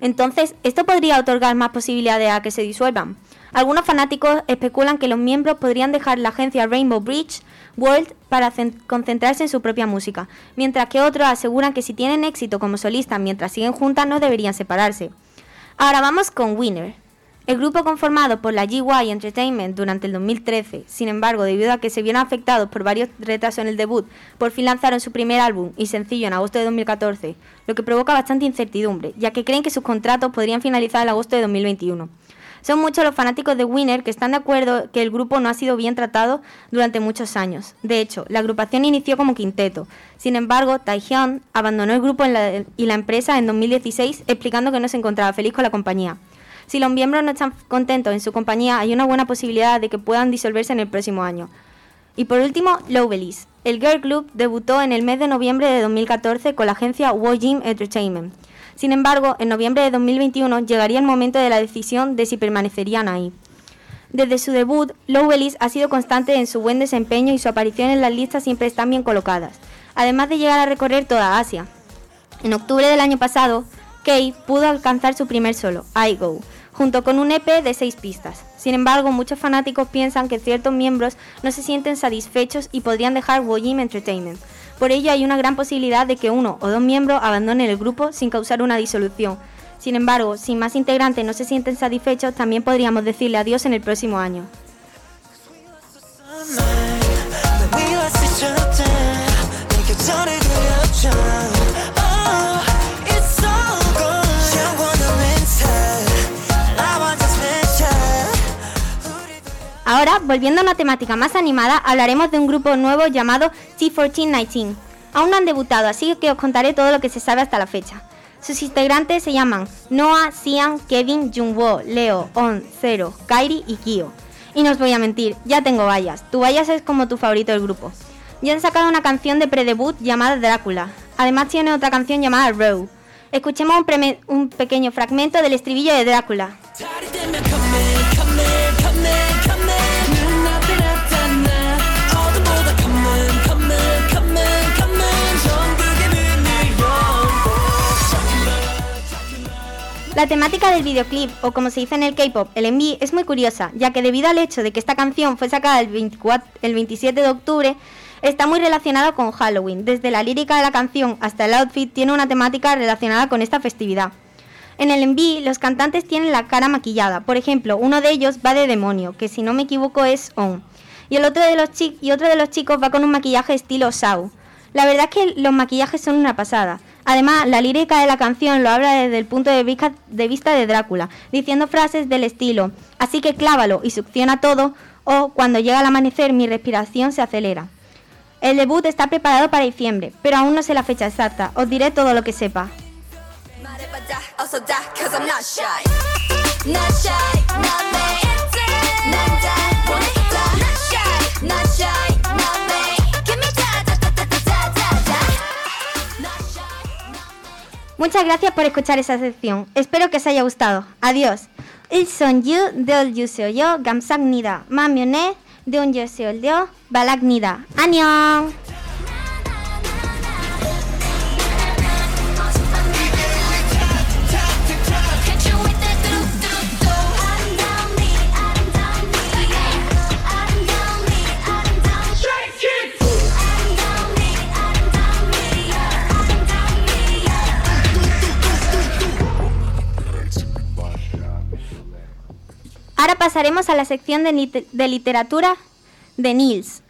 Entonces, ¿esto podría otorgar más posibilidades a que se disuelvan? Algunos fanáticos especulan que los miembros podrían dejar la agencia Rainbow Bridge World para cen- concentrarse en su propia música, mientras que otros aseguran que si tienen éxito como solistas mientras siguen juntas no deberían separarse. Ahora vamos con Winner. El grupo conformado por la GY Entertainment durante el 2013, sin embargo, debido a que se vieron afectados por varios retrasos en el debut, por fin lanzaron su primer álbum y sencillo en agosto de 2014, lo que provoca bastante incertidumbre, ya que creen que sus contratos podrían finalizar en agosto de 2021. Son muchos los fanáticos de Winner que están de acuerdo que el grupo no ha sido bien tratado durante muchos años. De hecho, la agrupación inició como quinteto. Sin embargo, Taehyung abandonó el grupo y la empresa en 2016 explicando que no se encontraba feliz con la compañía. Si los miembros no están contentos en su compañía, hay una buena posibilidad de que puedan disolverse en el próximo año. Y por último, Lovelis. El girl group debutó en el mes de noviembre de 2014 con la agencia Wojim Entertainment. Sin embargo, en noviembre de 2021 llegaría el momento de la decisión de si permanecerían ahí. Desde su debut, Lovelis ha sido constante en su buen desempeño y su aparición en las listas siempre están bien colocadas, además de llegar a recorrer toda Asia. En octubre del año pasado, Kay pudo alcanzar su primer solo, I Go, junto con un EP de seis pistas. Sin embargo, muchos fanáticos piensan que ciertos miembros no se sienten satisfechos y podrían dejar Wojim Entertainment. Por ello, hay una gran posibilidad de que uno o dos miembros abandonen el grupo sin causar una disolución. Sin embargo, si más integrantes no se sienten satisfechos, también podríamos decirle adiós en el próximo año. Ahora, volviendo a una temática más animada, hablaremos de un grupo nuevo llamado T1419. Aún no han debutado, así que os contaré todo lo que se sabe hasta la fecha. Sus integrantes se llaman Noah, Sian, Kevin, Jungwoo, Leo, On, Zero, Kairi y Kyo. Y no os voy a mentir, ya tengo vallas. Tu vallas es como tu favorito del grupo. Ya han sacado una canción de predebut llamada Drácula. Además tiene otra canción llamada Row. Escuchemos un, un pequeño fragmento del estribillo de Drácula. La temática del videoclip, o como se dice en el K-pop, el MV, es muy curiosa, ya que debido al hecho de que esta canción fue sacada el, 24 el 27 de octubre, está muy relacionada con Halloween. Desde la lírica de la canción hasta el outfit tiene una temática relacionada con esta festividad. En el MV, los cantantes tienen la cara maquillada. Por ejemplo, uno de ellos va de demonio, que si no me equivoco es On. Y, el otro de los y otro de los chicos va con un maquillaje estilo Sao. La verdad es que los maquillajes son una pasada. Además, la lírica de la canción lo habla desde el punto de vista, de Drácula, diciendo frases del estilo, así que clávalo y succiona todo, o cuando llega el amanecer mi respiración se acelera. El debut está preparado para diciembre, pero aún no sé la fecha exacta, os diré todo lo que sepa. Muchas gracias por escuchar esa sección. Espero que os haya gustado. Adiós. Ilson yu deol yuseo yo gamsak nida. Mamione deon yuseo yo balak nida. ¡Añón! Ahora pasaremos a la sección de, lit- de literatura de Nils.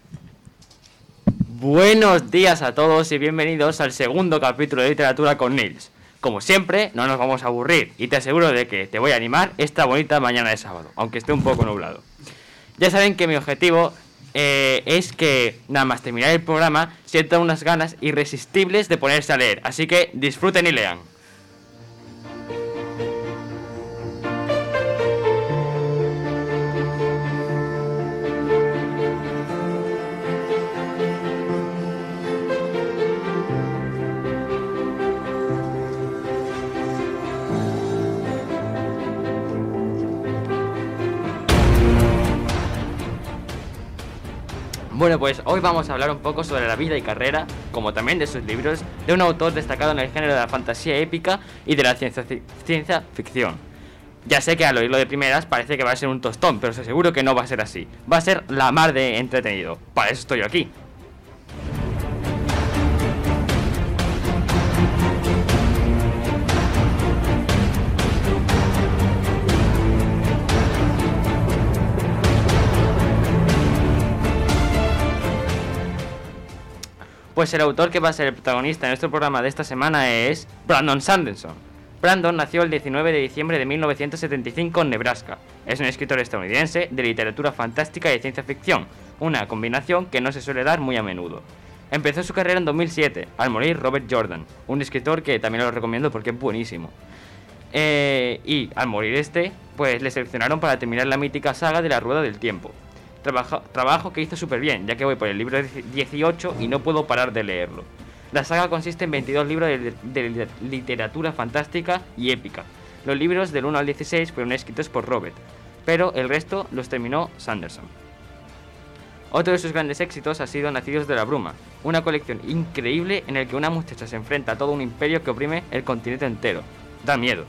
Buenos días a todos y bienvenidos al segundo capítulo de literatura con Nils. Como siempre, no nos vamos a aburrir y te aseguro de que te voy a animar esta bonita mañana de sábado, aunque esté un poco nublado. Ya saben que mi objetivo eh, es que nada más terminar el programa sientan unas ganas irresistibles de ponerse a leer, así que disfruten y lean. Bueno, pues hoy vamos a hablar un poco sobre la vida y carrera, como también de sus libros, de un autor destacado en el género de la fantasía épica y de la ciencia, ci- ciencia ficción. Ya sé que al oírlo de primeras parece que va a ser un tostón, pero os aseguro que no va a ser así. Va a ser la mar de entretenido. Para eso estoy aquí. Pues el autor que va a ser el protagonista en nuestro programa de esta semana es Brandon Sanderson. Brandon nació el 19 de diciembre de 1975 en Nebraska. Es un escritor estadounidense de literatura fantástica y ciencia ficción, una combinación que no se suele dar muy a menudo. Empezó su carrera en 2007, al morir Robert Jordan, un escritor que también lo recomiendo porque es buenísimo. Eh, y al morir este, pues le seleccionaron para terminar la mítica saga de la Rueda del Tiempo. Trabajo, que hizo súper bien, ya que voy por el libro 18 y no puedo parar de leerlo. La saga consiste en 22 libros de, de literatura fantástica y épica. Los libros del 1 al 16 fueron escritos por Robert, pero el resto los terminó Sanderson. Otro de sus grandes éxitos ha sido Nacidos de la Bruma, una colección increíble en el que una muchacha se enfrenta a todo un imperio que oprime el continente entero. Da miedo.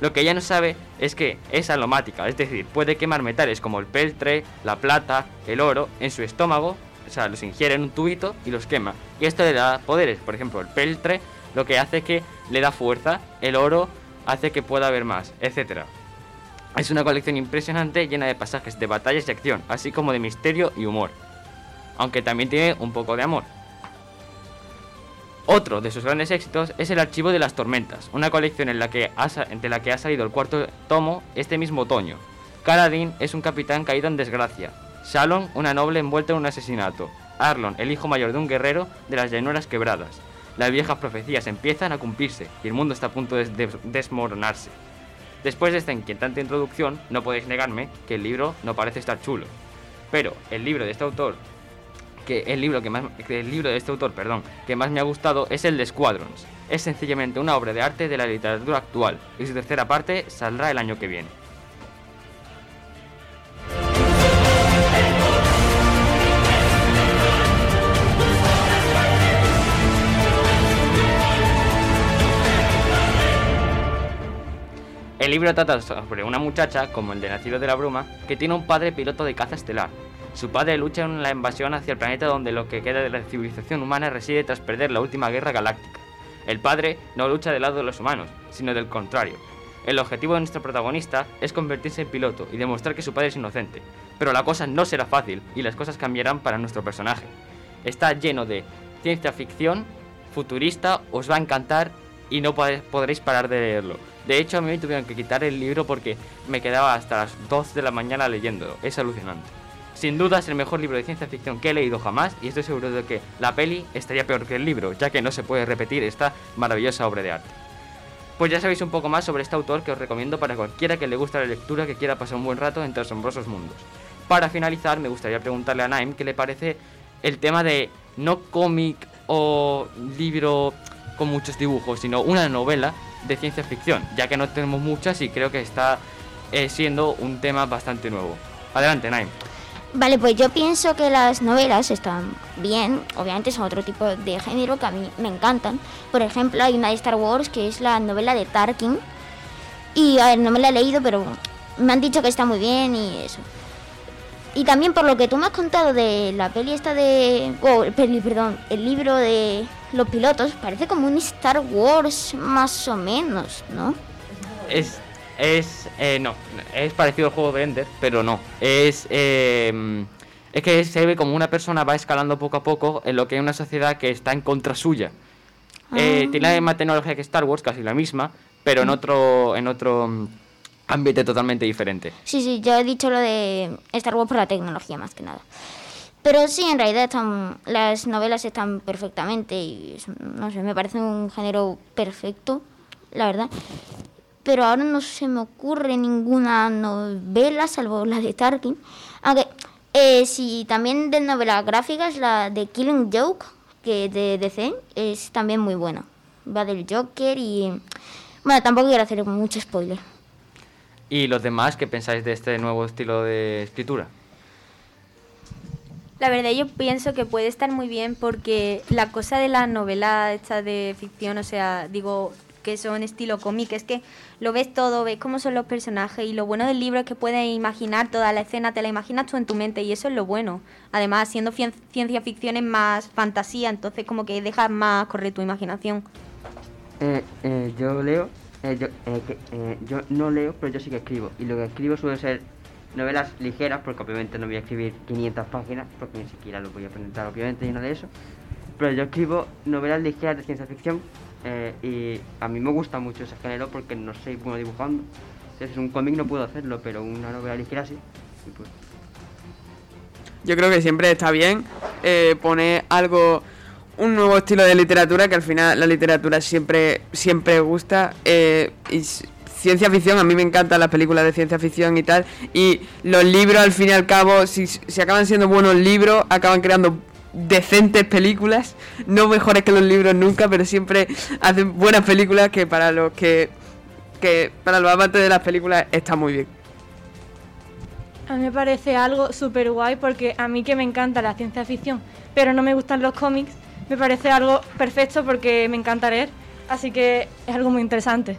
Lo que ella no sabe es que es alomática, es decir, puede quemar metales como el peltre, la plata, el oro en su estómago, o sea, los ingiere en un tubito y los quema. Y esto le da poderes, por ejemplo, el peltre lo que hace que le da fuerza, el oro hace que pueda ver más, etc. Es una colección impresionante llena de pasajes de batallas y acción, así como de misterio y humor. Aunque también tiene un poco de amor. Otro de sus grandes éxitos es El Archivo de las Tormentas, una colección en la que ha, de la que ha salido el cuarto tomo este mismo otoño. Kaladin es un capitán caído en desgracia. Shalon, una noble envuelta en un asesinato. Arlon, el hijo mayor de un guerrero de las llanuras quebradas. Las viejas profecías empiezan a cumplirse y el mundo está a punto de des- desmoronarse. Después de esta inquietante introducción, no podéis negarme que el libro no parece estar chulo. Pero el libro de este autor que el libro que más el libro de este autor, perdón, que más me ha gustado es el de Squadrons. Es sencillamente una obra de arte de la literatura actual y su tercera parte saldrá el año que viene. El libro trata sobre una muchacha, como el de Nacido de la Bruma, que tiene un padre piloto de caza estelar. Su padre lucha en la invasión hacia el planeta donde lo que queda de la civilización humana reside tras perder la última guerra galáctica. El padre no lucha del lado de los humanos, sino del contrario. El objetivo de nuestro protagonista es convertirse en piloto y demostrar que su padre es inocente. Pero la cosa no será fácil y las cosas cambiarán para nuestro personaje. Está lleno de ciencia ficción, futurista, os va a encantar y no podréis parar de leerlo. De hecho, a mí me tuvieron que quitar el libro porque me quedaba hasta las 2 de la mañana leyéndolo. Es alucinante. Sin duda es el mejor libro de ciencia ficción que he leído jamás y estoy seguro de que la peli estaría peor que el libro, ya que no se puede repetir esta maravillosa obra de arte. Pues ya sabéis un poco más sobre este autor que os recomiendo para cualquiera que le guste la lectura, que quiera pasar un buen rato entre asombrosos mundos. Para finalizar, me gustaría preguntarle a Naim qué le parece el tema de no cómic o libro con muchos dibujos, sino una novela de ciencia ficción, ya que no tenemos muchas y creo que está eh, siendo un tema bastante nuevo. Adelante, Naim. Vale, pues yo pienso que las novelas están bien, obviamente son otro tipo de género que a mí me encantan. Por ejemplo, hay una de Star Wars que es la novela de Tarkin. Y a ver, no me la he leído, pero me han dicho que está muy bien y eso. Y también por lo que tú me has contado de la peli esta de... Oh, el peli, perdón, el libro de los pilotos, parece como un Star Wars más o menos, ¿no? Es. Es. eh, no. Es parecido al juego de Ender, pero no. Es. eh, es que se ve como una persona va escalando poco a poco en lo que es una sociedad que está en contra suya. Eh, Ah. tiene la misma tecnología que Star Wars, casi la misma, pero en otro. en otro mm, ambiente totalmente diferente. Sí, sí, yo he dicho lo de Star Wars por la tecnología más que nada. Pero sí, en realidad están, las novelas están perfectamente y no sé, me parece un género perfecto, la verdad. Pero ahora no se me ocurre ninguna novela salvo la de Tarkin. Aunque eh, sí, también de novelas gráficas, la de Killing Joke, que de DC, es también muy buena. Va del Joker y... Bueno, tampoco quiero hacer mucho spoiler. ¿Y los demás qué pensáis de este nuevo estilo de escritura? La verdad yo pienso que puede estar muy bien porque la cosa de la novela esta de ficción, o sea, digo que son estilo cómic, es que lo ves todo, ves cómo son los personajes y lo bueno del libro es que puedes imaginar toda la escena, te la imaginas tú en tu mente y eso es lo bueno. Además, siendo cien- ciencia ficción es más fantasía, entonces como que dejas más correr tu imaginación. Eh, eh, yo leo, eh, yo, eh, que- eh, yo no leo, pero yo sí que escribo. Y lo que escribo suele ser novelas ligeras, porque obviamente no voy a escribir 500 páginas, porque ni siquiera lo voy a presentar obviamente y nada de eso. Pero yo escribo novelas ligeras de ciencia ficción eh, y a mí me gusta mucho ese género porque no soy bueno dibujando. Si es un cómic no puedo hacerlo, pero una novela ligera sí. Y pues, Yo creo que siempre está bien eh, poner algo, un nuevo estilo de literatura, que al final la literatura siempre, siempre gusta. eh, ciencia ficción, a mí me encantan las películas de ciencia ficción y tal. Y los libros, al fin y al cabo, si, si acaban siendo buenos libros, acaban creando decentes películas. No mejores que los libros nunca, pero siempre hacen buenas películas que para los que, que para los amantes de las películas está muy bien. A mí me parece algo súper guay porque a mí que me encanta la ciencia ficción, pero no me gustan los cómics, me parece algo perfecto porque me encanta leer, así que es algo muy interesante.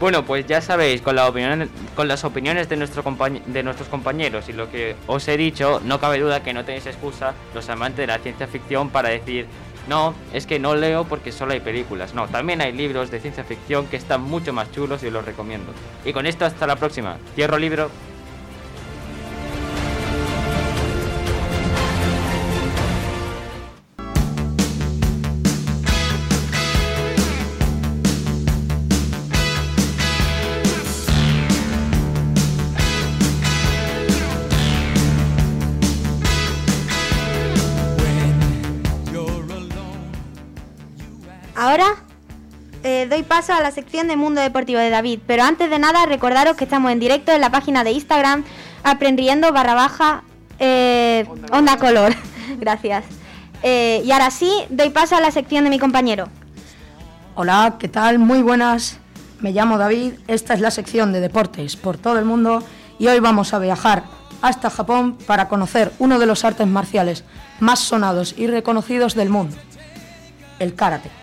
Bueno, pues ya sabéis, con, la opinión, con las opiniones de, de nuestros compañeros y lo que os he dicho, no cabe duda que no tenéis excusa, los amantes de la ciencia ficción, para decir, no, es que no leo porque solo hay películas. No, también hay libros de ciencia ficción que están mucho más chulos y os los recomiendo. Y con esto, hasta la próxima. Cierro libro. Ahora eh, doy paso a la sección de Mundo Deportivo de David, pero antes de nada recordaros que estamos en directo en la página de Instagram aprendiendo barra baja eh, onda color. Gracias. Eh, y ahora sí, doy paso a la sección de mi compañero. Hola, ¿qué tal? Muy buenas. Me llamo David, esta es la sección de deportes por todo el mundo y hoy vamos a viajar hasta Japón para conocer uno de los artes marciales más sonados y reconocidos del mundo, el karate.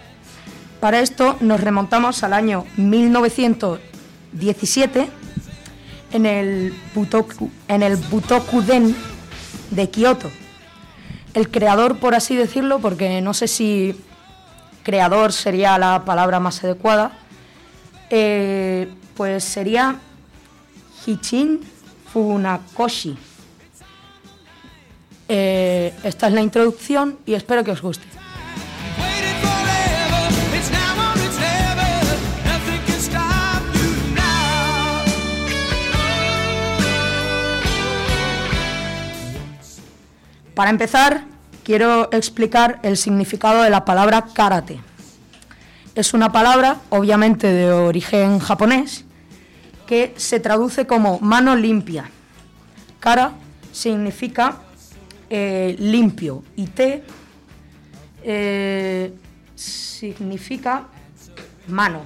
Para esto nos remontamos al año 1917 en el Butoku, en el Butokuden de Kioto. El creador, por así decirlo, porque no sé si creador sería la palabra más adecuada, eh, pues sería Hichin Funakoshi. Eh, esta es la introducción y espero que os guste. Para empezar, quiero explicar el significado de la palabra karate. es una palabra, obviamente de origen japonés, que se traduce como mano limpia. Kara significa eh, limpio y te eh, significa mano.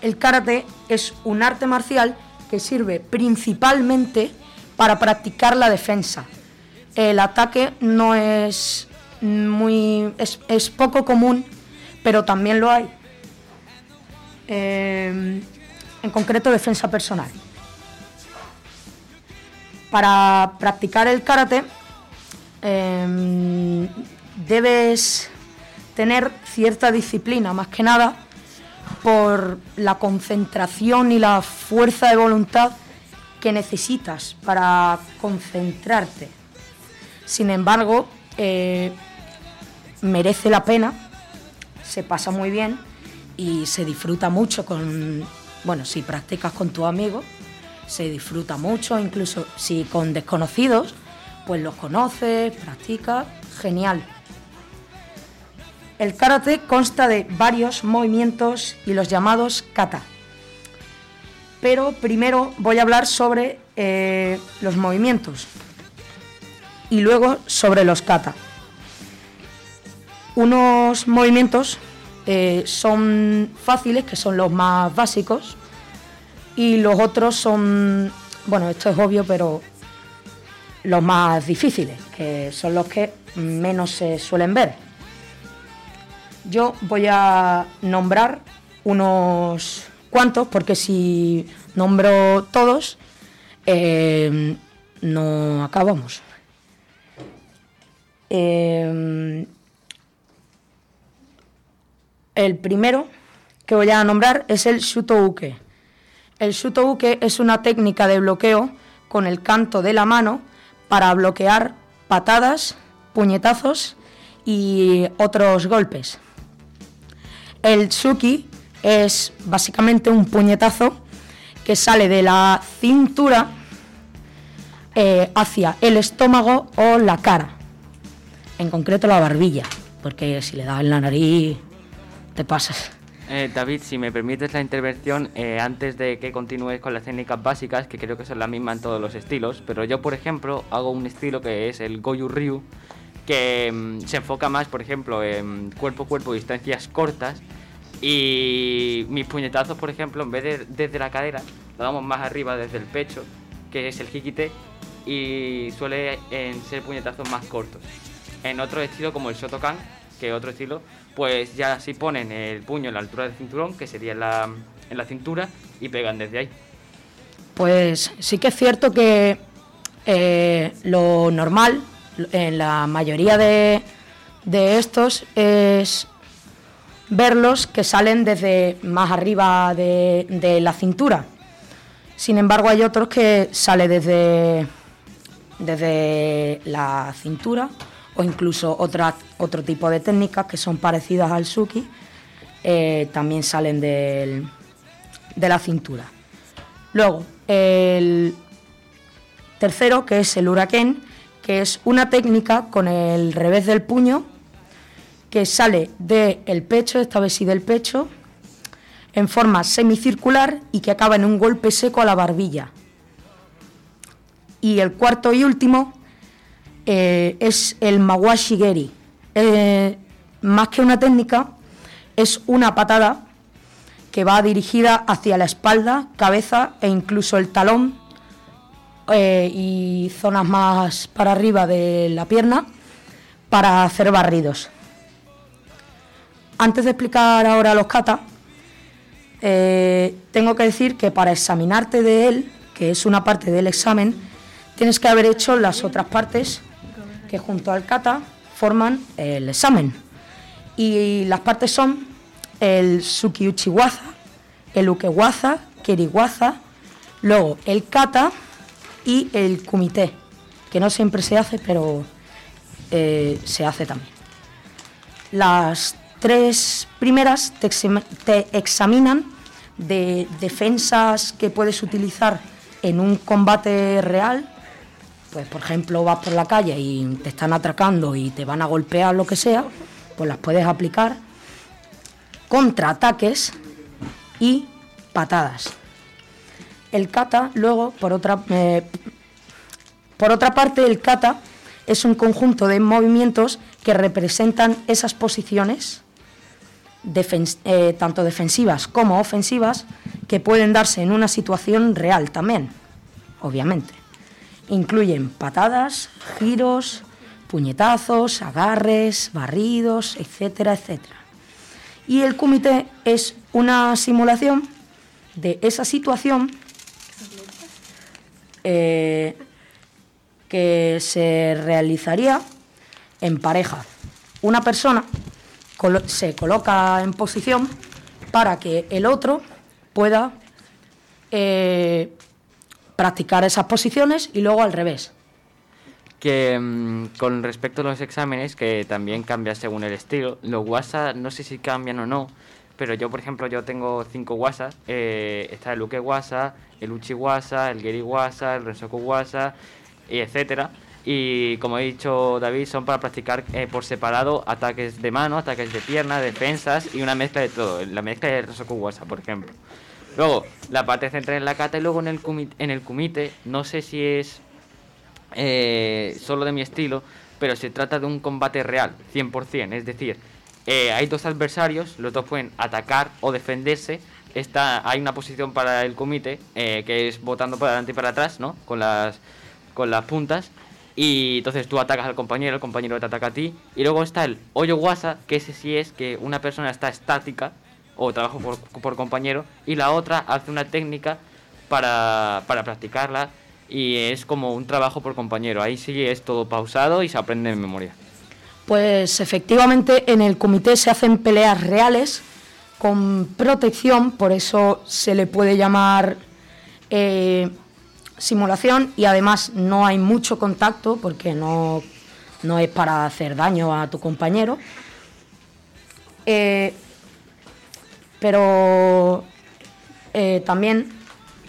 El karate es un arte marcial que sirve principalmente para practicar la defensa. El ataque no es muy es, es poco común, pero también lo hay. Eh, en concreto defensa personal. Para practicar el karate eh, debes tener cierta disciplina, más que nada por la concentración y la fuerza de voluntad que necesitas para concentrarte. Sin embargo, eh, merece la pena, se pasa muy bien y se disfruta mucho con, bueno, si practicas con tu amigo, se disfruta mucho, incluso si con desconocidos, pues los conoces, practicas, genial. El karate consta de varios movimientos y los llamados kata. Pero primero voy a hablar sobre eh, los movimientos y luego sobre los kata. Unos movimientos eh, son fáciles, que son los más básicos, y los otros son, bueno, esto es obvio, pero los más difíciles, que son los que menos se suelen ver. Yo voy a nombrar unos cuantos, porque si nombro todos, eh, no acabamos. Eh, el primero que voy a nombrar es el shutouke. El shutouke es una técnica de bloqueo con el canto de la mano para bloquear patadas, puñetazos y otros golpes. El tsuki es básicamente un puñetazo que sale de la cintura eh, hacia el estómago o la cara, en concreto la barbilla, porque si le das en la nariz te pasas. Eh, David, si me permites la intervención, eh, antes de que continúes con las técnicas básicas, que creo que son las mismas en todos los estilos, pero yo, por ejemplo, hago un estilo que es el Goju Ryu, que mm, se enfoca más, por ejemplo, en cuerpo a cuerpo, distancias cortas, y mis puñetazos, por ejemplo, en vez de desde la cadera, lo damos más arriba desde el pecho, que es el hikite, y suele en ser puñetazos más cortos. En otro estilo como el Shotokan, que otro estilo, pues ya si ponen el puño en la altura del cinturón, que sería en la, en la cintura, y pegan desde ahí. Pues sí que es cierto que eh, lo normal en la mayoría de, de estos es verlos que salen desde más arriba de, de la cintura. Sin embargo, hay otros que sale desde, desde la cintura o incluso otro tipo de técnicas que son parecidas al suki, eh, también salen del- de la cintura. Luego, el tercero, que es el huracán, que es una técnica con el revés del puño que sale del pecho, esta vez sí del pecho, en forma semicircular y que acaba en un golpe seco a la barbilla. Y el cuarto y último eh, es el mawashigeri. Eh, más que una técnica, es una patada que va dirigida hacia la espalda, cabeza e incluso el talón eh, y zonas más para arriba de la pierna para hacer barridos. Antes de explicar ahora los kata, eh, tengo que decir que para examinarte de él, que es una parte del examen, tienes que haber hecho las otras partes que junto al kata forman el examen. Y las partes son el sukiuchiwaza, el ukewaza, kiriwaza, luego el kata y el kumite, que no siempre se hace, pero eh, se hace también. Las tres primeras te, te examinan de defensas que puedes utilizar en un combate real. Pues, por ejemplo, vas por la calle y te están atracando y te van a golpear, lo que sea, pues las puedes aplicar. contraataques y patadas. El kata, luego, por otra, eh, por otra parte, el kata es un conjunto de movimientos que representan esas posiciones, eh, tanto defensivas como ofensivas, que pueden darse en una situación real también, obviamente. Incluyen patadas, giros, puñetazos, agarres, barridos, etcétera, etcétera. Y el comité es una simulación de esa situación eh, que se realizaría en pareja. Una persona se coloca en posición para que el otro pueda eh, practicar esas posiciones y luego al revés. Que mm, con respecto a los exámenes, que también cambia según el estilo, los WhatsApp no sé si cambian o no, pero yo, por ejemplo, yo tengo cinco WhatsApp. eh, está el Luke WhatsApp, el Uchi WhatsApp, el Geri WhatsApp, el Rensoku WhatsApp, y etcétera. Y como he dicho David, son para practicar eh, por separado ataques de mano, ataques de pierna, defensas y una mezcla de todo. La mezcla del Rensoku WhatsApp, por ejemplo. Luego, la parte central en la kata y luego en el, kumi- en el kumite, no sé si es eh, solo de mi estilo, pero se trata de un combate real, 100%. Es decir, eh, hay dos adversarios, los dos pueden atacar o defenderse. Está, hay una posición para el kumite, eh, que es botando para adelante y para atrás, ¿no? Con las, con las puntas. Y entonces tú atacas al compañero, el compañero te ataca a ti. Y luego está el hoyo guasa, que ese sí es que una persona está estática o trabaja por, por compañero y la otra hace una técnica para, para practicarla y es como un trabajo por compañero. Ahí sí es todo pausado y se aprende en memoria. Pues efectivamente en el comité se hacen peleas reales con protección, por eso se le puede llamar eh, simulación y además no hay mucho contacto porque no, no es para hacer daño a tu compañero. Eh, pero eh, también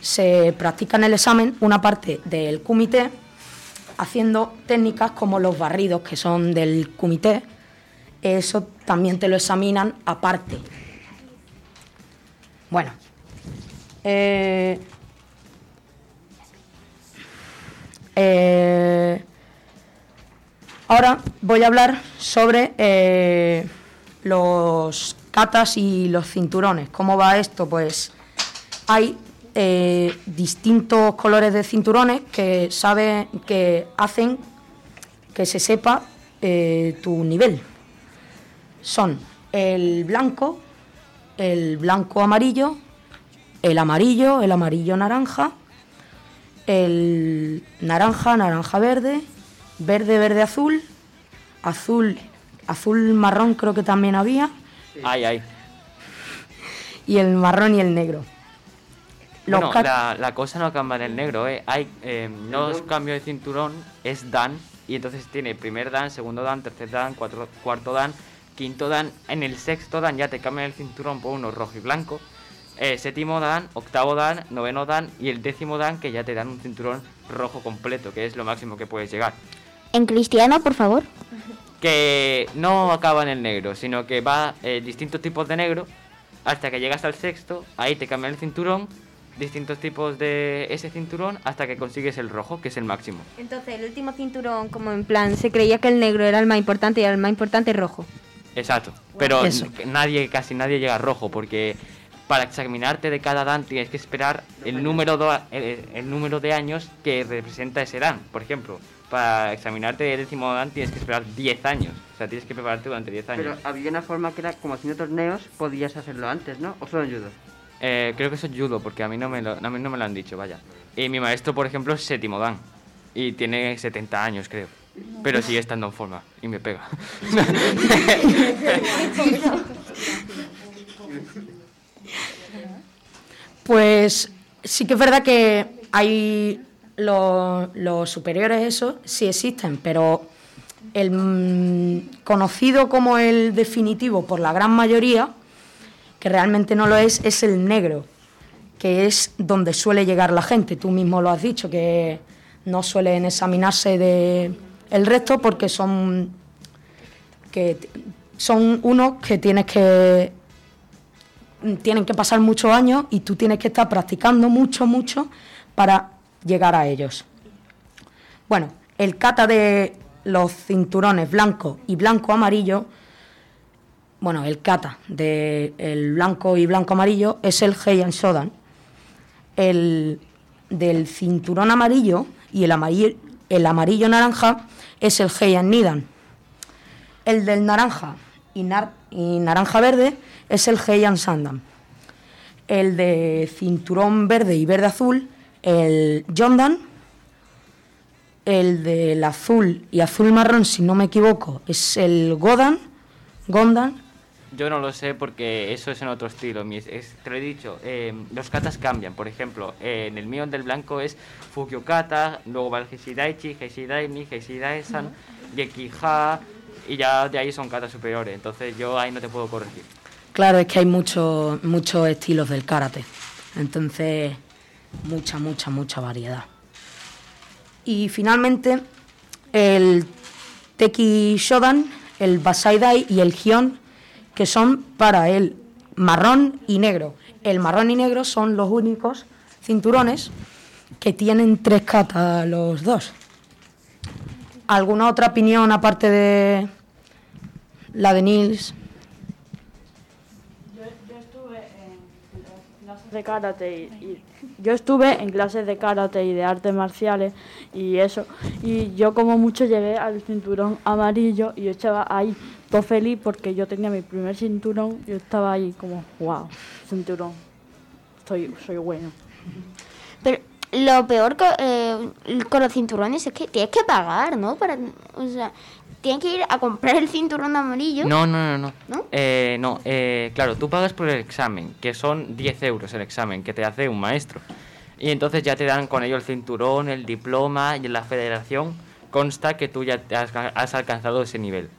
se practica en el examen una parte del comité haciendo técnicas como los barridos que son del comité. Eso también te lo examinan aparte. Bueno. eh, eh, ahora voy a hablar sobre los catas y los cinturones. ¿Cómo va esto? Pues hay eh, distintos colores de cinturones que sabe que hacen que se sepa eh, tu nivel. Son el blanco, el blanco amarillo, el amarillo, el amarillo naranja, el naranja, naranja verde, verde, verde azul, azul, azul marrón creo que también había, Ay, ay. y el marrón y el negro. Los Bueno, la, la cosa no cambia en el negro, ¿eh? Hay, eh, no es cambio de cinturón, es Dan. Y entonces tiene primer Dan, segundo Dan, tercer Dan, cuatro- cuarto Dan, quinto Dan. En el sexto Dan ya te cambian el cinturón por uno rojo y blanco. Eh, séptimo Dan, octavo Dan, noveno Dan y el décimo Dan que ya te dan un cinturón rojo completo, que es lo máximo que puedes llegar. En cristiano, por favor. Que no acaba en el negro, sino que va eh, distintos tipos de negro hasta que llegas al sexto, ahí te cambian el cinturón, distintos tipos de ese cinturón hasta que consigues el rojo, que es el máximo. Entonces, el último cinturón, como en plan, se creía que el negro era el más importante y el más importante es rojo. Exacto. Pero Eso. nadie, casi nadie llega a rojo, porque para examinarte de cada dan tienes que esperar el número, do- el, el número de años que representa ese dan. Por ejemplo, para examinarte el décimo dan tienes que esperar 10 años. O sea, tienes que prepararte durante 10 años. Pero había una forma que era como haciendo torneos, podías hacerlo antes, ¿no? O solo en judo. Eh, creo que eso es judo, porque a mí, no me lo, a mí no me lo han dicho, vaya. Y mi maestro, por ejemplo, es séptimo dan. Y tiene 70 años, creo. Pero sigue estando en forma. Y me pega. Pues sí que es verdad que hay los, superiores, eso sí existen, pero el mm, conocido como el definitivo por la gran mayoría, que realmente no lo es, es el negro, que es donde suele llegar la gente. Tú mismo lo has dicho, que no suelen examinarse de el resto porque son que son unos que tienes que tienen que pasar muchos años y tú tienes que estar practicando mucho, mucho para llegar a ellos. Bueno, el kata de los cinturones blanco y blanco amarillo, bueno, el kata de el blanco y blanco amarillo es el Heian Shodan. El del cinturón amarillo y el amarillo, el amarillo naranja es el Heian Nidan. El del naranja y, nar- y naranja verde es el Heian Sandan. El de cinturón verde y verde azul, el Jondan. El del azul y azul marrón, si no me equivoco, es el Godan. Gondan. Yo no lo sé porque eso es en otro estilo. Es- te lo he dicho, eh, los katas cambian. Por ejemplo, eh, en el mío del blanco es Fukyo Kata, luego va el Heishidaichi, Heishidaimi, Heishidai-san, Gekiha, y ya de ahí son katas superiores. Entonces yo ahí no te puedo corregir. Claro, es que hay muchos muchos estilos del karate. Entonces, mucha, mucha, mucha variedad. Y finalmente, el Teki Shodan, el Basai Dai y el Gion, que son para el marrón y negro. El marrón y negro son los únicos cinturones que tienen tres katas los dos. ¿Alguna otra opinión aparte de la de Nils? de karate y, y- yo estuve en clases de karate y de artes marciales y eso y yo como mucho llegué al cinturón amarillo y yo estaba ahí todo feliz porque yo tenía mi primer cinturón yo estaba ahí como wow cinturón soy soy bueno Pero lo peor eh, con los cinturones es que tienes que pagar, ¿no? Para, o sea, tienes que ir a comprar el cinturón amarillo. No, no, no, no. ¿No? Eh, no, eh, claro, tú pagas por el examen, que son 10 euros el examen que te hace un maestro. Y entonces ya te dan con ello el cinturón, el diploma y en la federación consta que tú ya te has, has alcanzado ese nivel.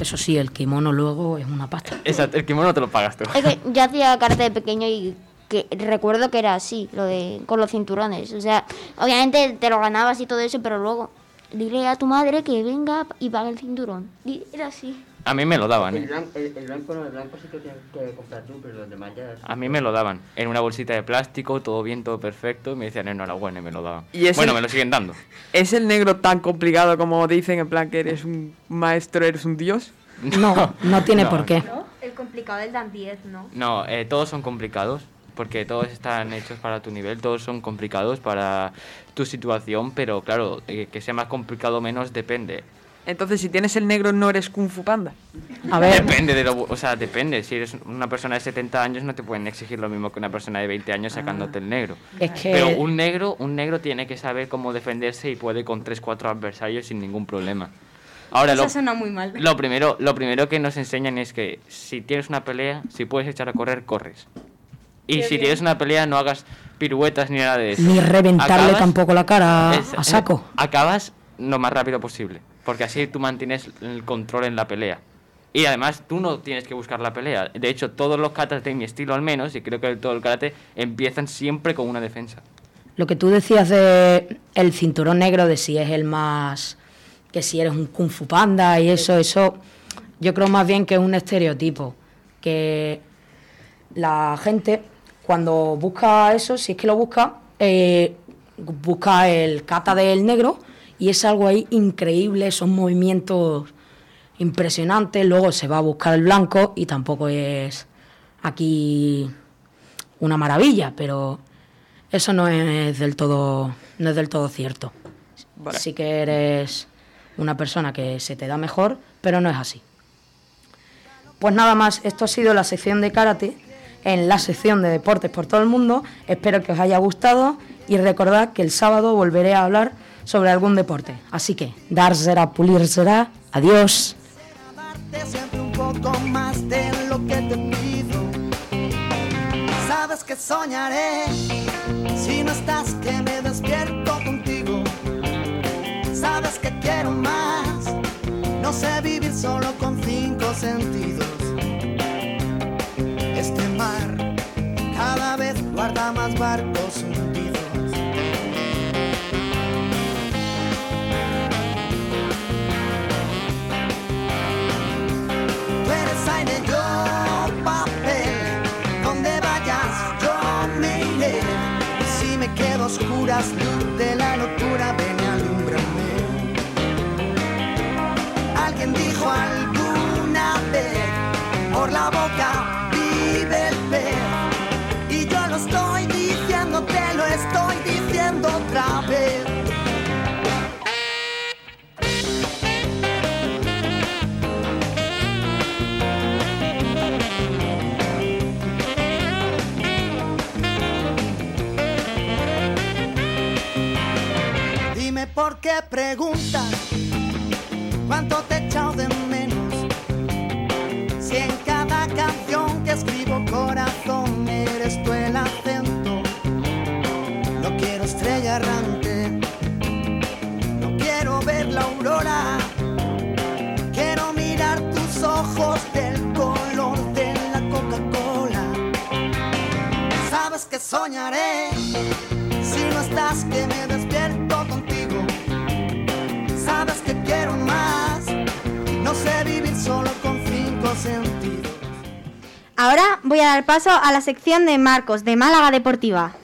Eso sí, el kimono luego es una pasta. Exacto, el kimono te lo pagas tú. Es que yo hacía karate de pequeño y que recuerdo que era así, lo de con los cinturones. O sea, obviamente te lo ganabas y todo eso, pero luego dile a tu madre que venga y pague el cinturón. Era así. A mí me lo daban, El ¿eh? blanco, el, el blanco no, el blanco sí que tienes que comprar tú, pero los demás ya... A mí me lo daban en una bolsita de plástico, todo bien, todo perfecto, y me decían enhorabuena y me lo daban. Y Bueno, me lo siguen dando. ¿Es el negro tan complicado como dicen, en plan que eres un maestro, eres un dios? No, no tiene No. por qué. El complicado del dan 10, ¿no? No, eh, todos son complicados, porque todos están hechos para tu nivel, todos son complicados para tu situación, pero claro, eh, que sea más complicado o menos depende. Entonces, si tienes el negro, no eres Kung Fu Panda. A ver, Depende de lo, o sea, depende. Si eres una persona de 70 años no te pueden exigir lo mismo que una persona de 20 años sacándote el negro. es que Pero un negro, un negro tiene que saber cómo defenderse y puede con 3 4 adversarios sin ningún problema. Ahora Eso lo, suena muy mal. lo primero, lo primero que nos enseñan es que si tienes una pelea, si puedes echar a correr, corres. Y Qué si bien. tienes una pelea, no hagas piruetas ni nada de eso. ni reventarle Acabas- tampoco la cara es- a saco. Acabas lo más rápido posible, porque así tú mantienes el control en la pelea. Y además tú no tienes que buscar la pelea. De hecho, todos los katas de mi estilo al menos, y creo que todo el karate, empiezan siempre con una defensa. Lo que tú decías de el cinturón negro, de si es el más. que si eres un kung fu panda y eso, eso. Yo creo más bien que es un estereotipo. Que la gente, cuando busca eso, si es que lo busca, eh, busca el kata del negro y es algo ahí increíble, son movimientos impresionantes. Luego se va a buscar el blanco y tampoco es aquí una maravilla, pero eso no es del todo, no es del todo cierto. Sí que eres una persona que se te da mejor, pero no es así. Pues nada más, esto ha sido la sección de karate en la sección de deportes por todo el mundo. Espero que os haya gustado y recordad que el sábado volveré a hablar sobre algún deporte. Así que, dar será, pulir será. Adiós. Sabes que quiero más, no sé vivir solo con cinco sentidos. cada vez guarda más barcos hundidos. Tú eres aire, yo papel, donde vayas yo me iré. Si me quedo a oscuras, luz de la locura, ven y alúmbrame. Alguien dijo alguna vez por la boca estoy diciendo otra vez. Dime por qué preguntas cuánto te he de menos. Si en cada canción que escribo corazón la aurora. Quiero mirar tus ojos del color de la Coca-Cola. Sabes que soñaré si no estás que me despierto contigo. Sabes que quiero más. No sé vivir solo con cinco sentidos. Ahora voy a dar paso a la sección de Marcos de Málaga Deportiva.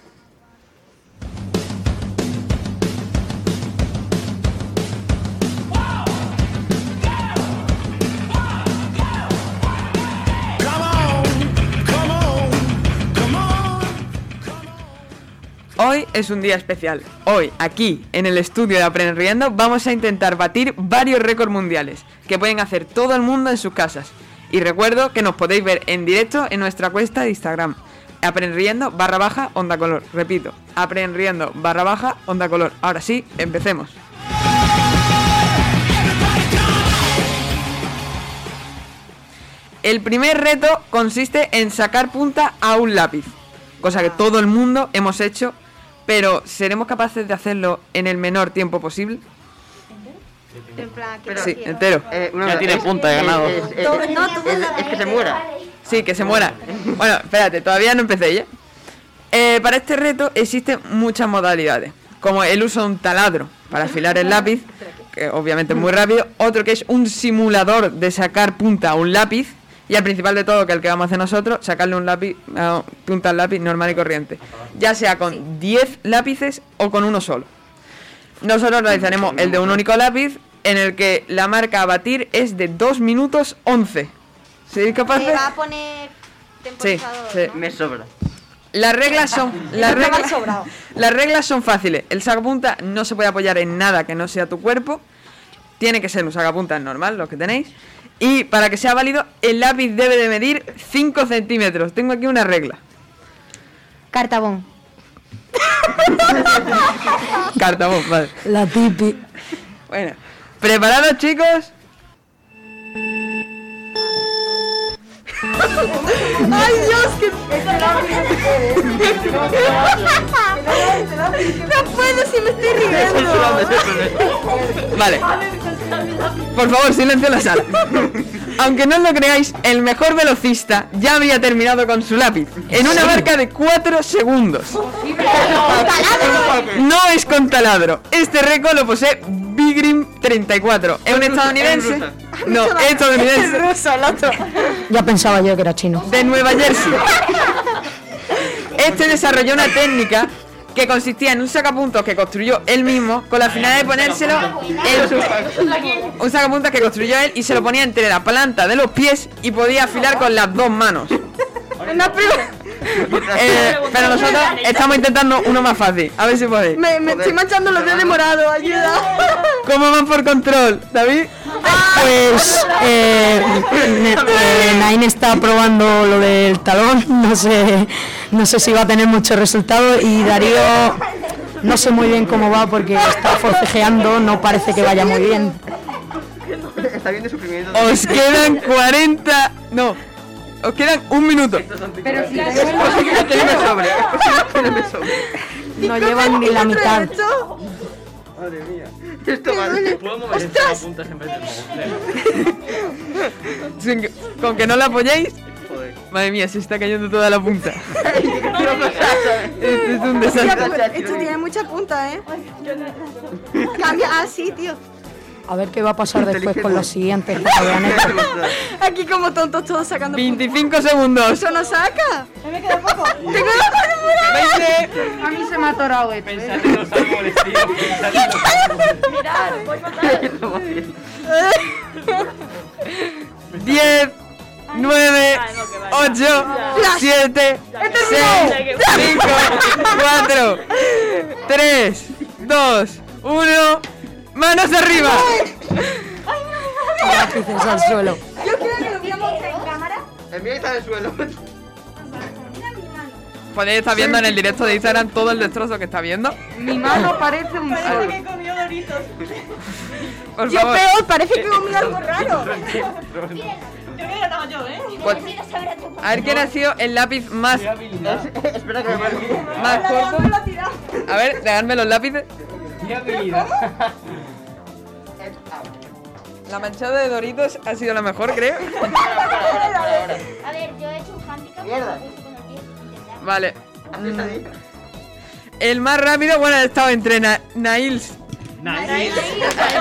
Hoy es un día especial. Hoy, aquí, en el estudio de Aprender Riendo, vamos a intentar batir varios récords mundiales que pueden hacer todo el mundo en sus casas. Y recuerdo que nos podéis ver en directo en nuestra cuesta de Instagram. Aprendiendo barra baja onda color. Repito, aprendiendo barra baja onda color. Ahora sí, empecemos. El primer reto consiste en sacar punta a un lápiz, cosa que todo el mundo hemos hecho, pero ¿seremos capaces de hacerlo en el menor tiempo posible? Sí, entero. Ya tiene punta de ganado. Es, es- es- es que se muera. Sí, que se muera. Bueno, espérate, todavía no empecé ya. Eh, para este reto existen muchas modalidades, como el uso de un taladro para afilar el lápiz, que obviamente es muy rápido, otro que es un simulador de sacar punta a un lápiz, y el principal de todo, que el que vamos a hacer nosotros, sacarle un lápiz, eh, punta al lápiz normal y corriente, ya sea con 10 lápices o con uno solo. Nosotros realizaremos el de un único lápiz, en el que la marca a batir es de 2 minutos 11. ¿Seréis capaces? Se va a poner Sí, sí. Me sobra. Las reglas son las reglas, sobrado. las reglas son fáciles. El sacapunta no se puede apoyar en nada que no sea tu cuerpo. Tiene que ser un sacapuntas normal, los que tenéis. Y para que sea válido, el lápiz debe de medir 5 centímetros. Tengo aquí una regla. Cartabón. Cartabón, vale. La tipi. Bueno, ¿preparados chicos? ¡Ay, Dios! ¡Que No puedo si me estoy riendo. Vale. Por favor, silencio en la sala. Aunque no lo creáis, el mejor velocista ya había terminado con su lápiz en una marca de 4 segundos. No es con taladro. Este récord lo posee Bigrim 34. Es un estadounidense. No, es estadounidense. Ya pensaba yo que era chino. De Nueva Jersey. Este desarrolló una técnica que consistía en un sacapuntos que construyó él mismo con la finalidad de ponérselo en un sacapuntas que construyó él y se lo ponía entre la planta de los pies y podía afilar con las dos manos. Eh, pero nosotros estamos intentando uno más fácil. A ver si podéis. Me, me estoy manchando los dedos de morado, ayuda. ¿Cómo van por control, David? Pues eh, eh, Nain está probando lo del talón, no sé, no sé si va a tener mucho resultado y Darío no sé muy bien cómo va porque está forcejeando, no parece que vaya muy bien. Está bien de sufrimiento. Os quedan 40. No. Os quedan un minuto. Pero si es posible que no me sobre. Es posible que no me sobre. No llevan ni la mitad. Madre mía. Esto va ¿Puedo mover esto a puntas en vez de con que no la apoyéis. Madre mía, se está cayendo toda la punta. Esto es un Hostia, desastre. pero esto tiene mucha punta, ¿eh? Cambia así, tío. A ver qué va a pasar después con los siguientes. Aquí como tontos todos sacando 25 segundos. ¿Eso no saca? Me queda poco. Tengo 20. A mí se me ha atorado esto. Pensad en los árboles, tío. Pensad en los árboles. Mirad, voy fatal. 10, 9, 8, 7, 6, 5, 4, 3, 2, 1. ¡Manos arriba! Lápices al suelo. Yo creo que lo viéramos en cámara. El mío está en el suelo. Podéis estar viendo en el directo de Instagram todo el destrozo que está viendo. Mi mano parece un Parece sol. que comió doritos. Por Yo favor. peor, parece que comí algo raro. Yo que estaba yo, ¿eh? Pues- A ver quién ha sido el lápiz más. Espera que me marque. Más corto. A ver, dejadme los lápices. La manchada de Doritos ha sido la mejor, creo. A ver, yo he hecho un handicap. Mierda. Vale. El más rápido, bueno, ha estado entre Na- Nails. Nails.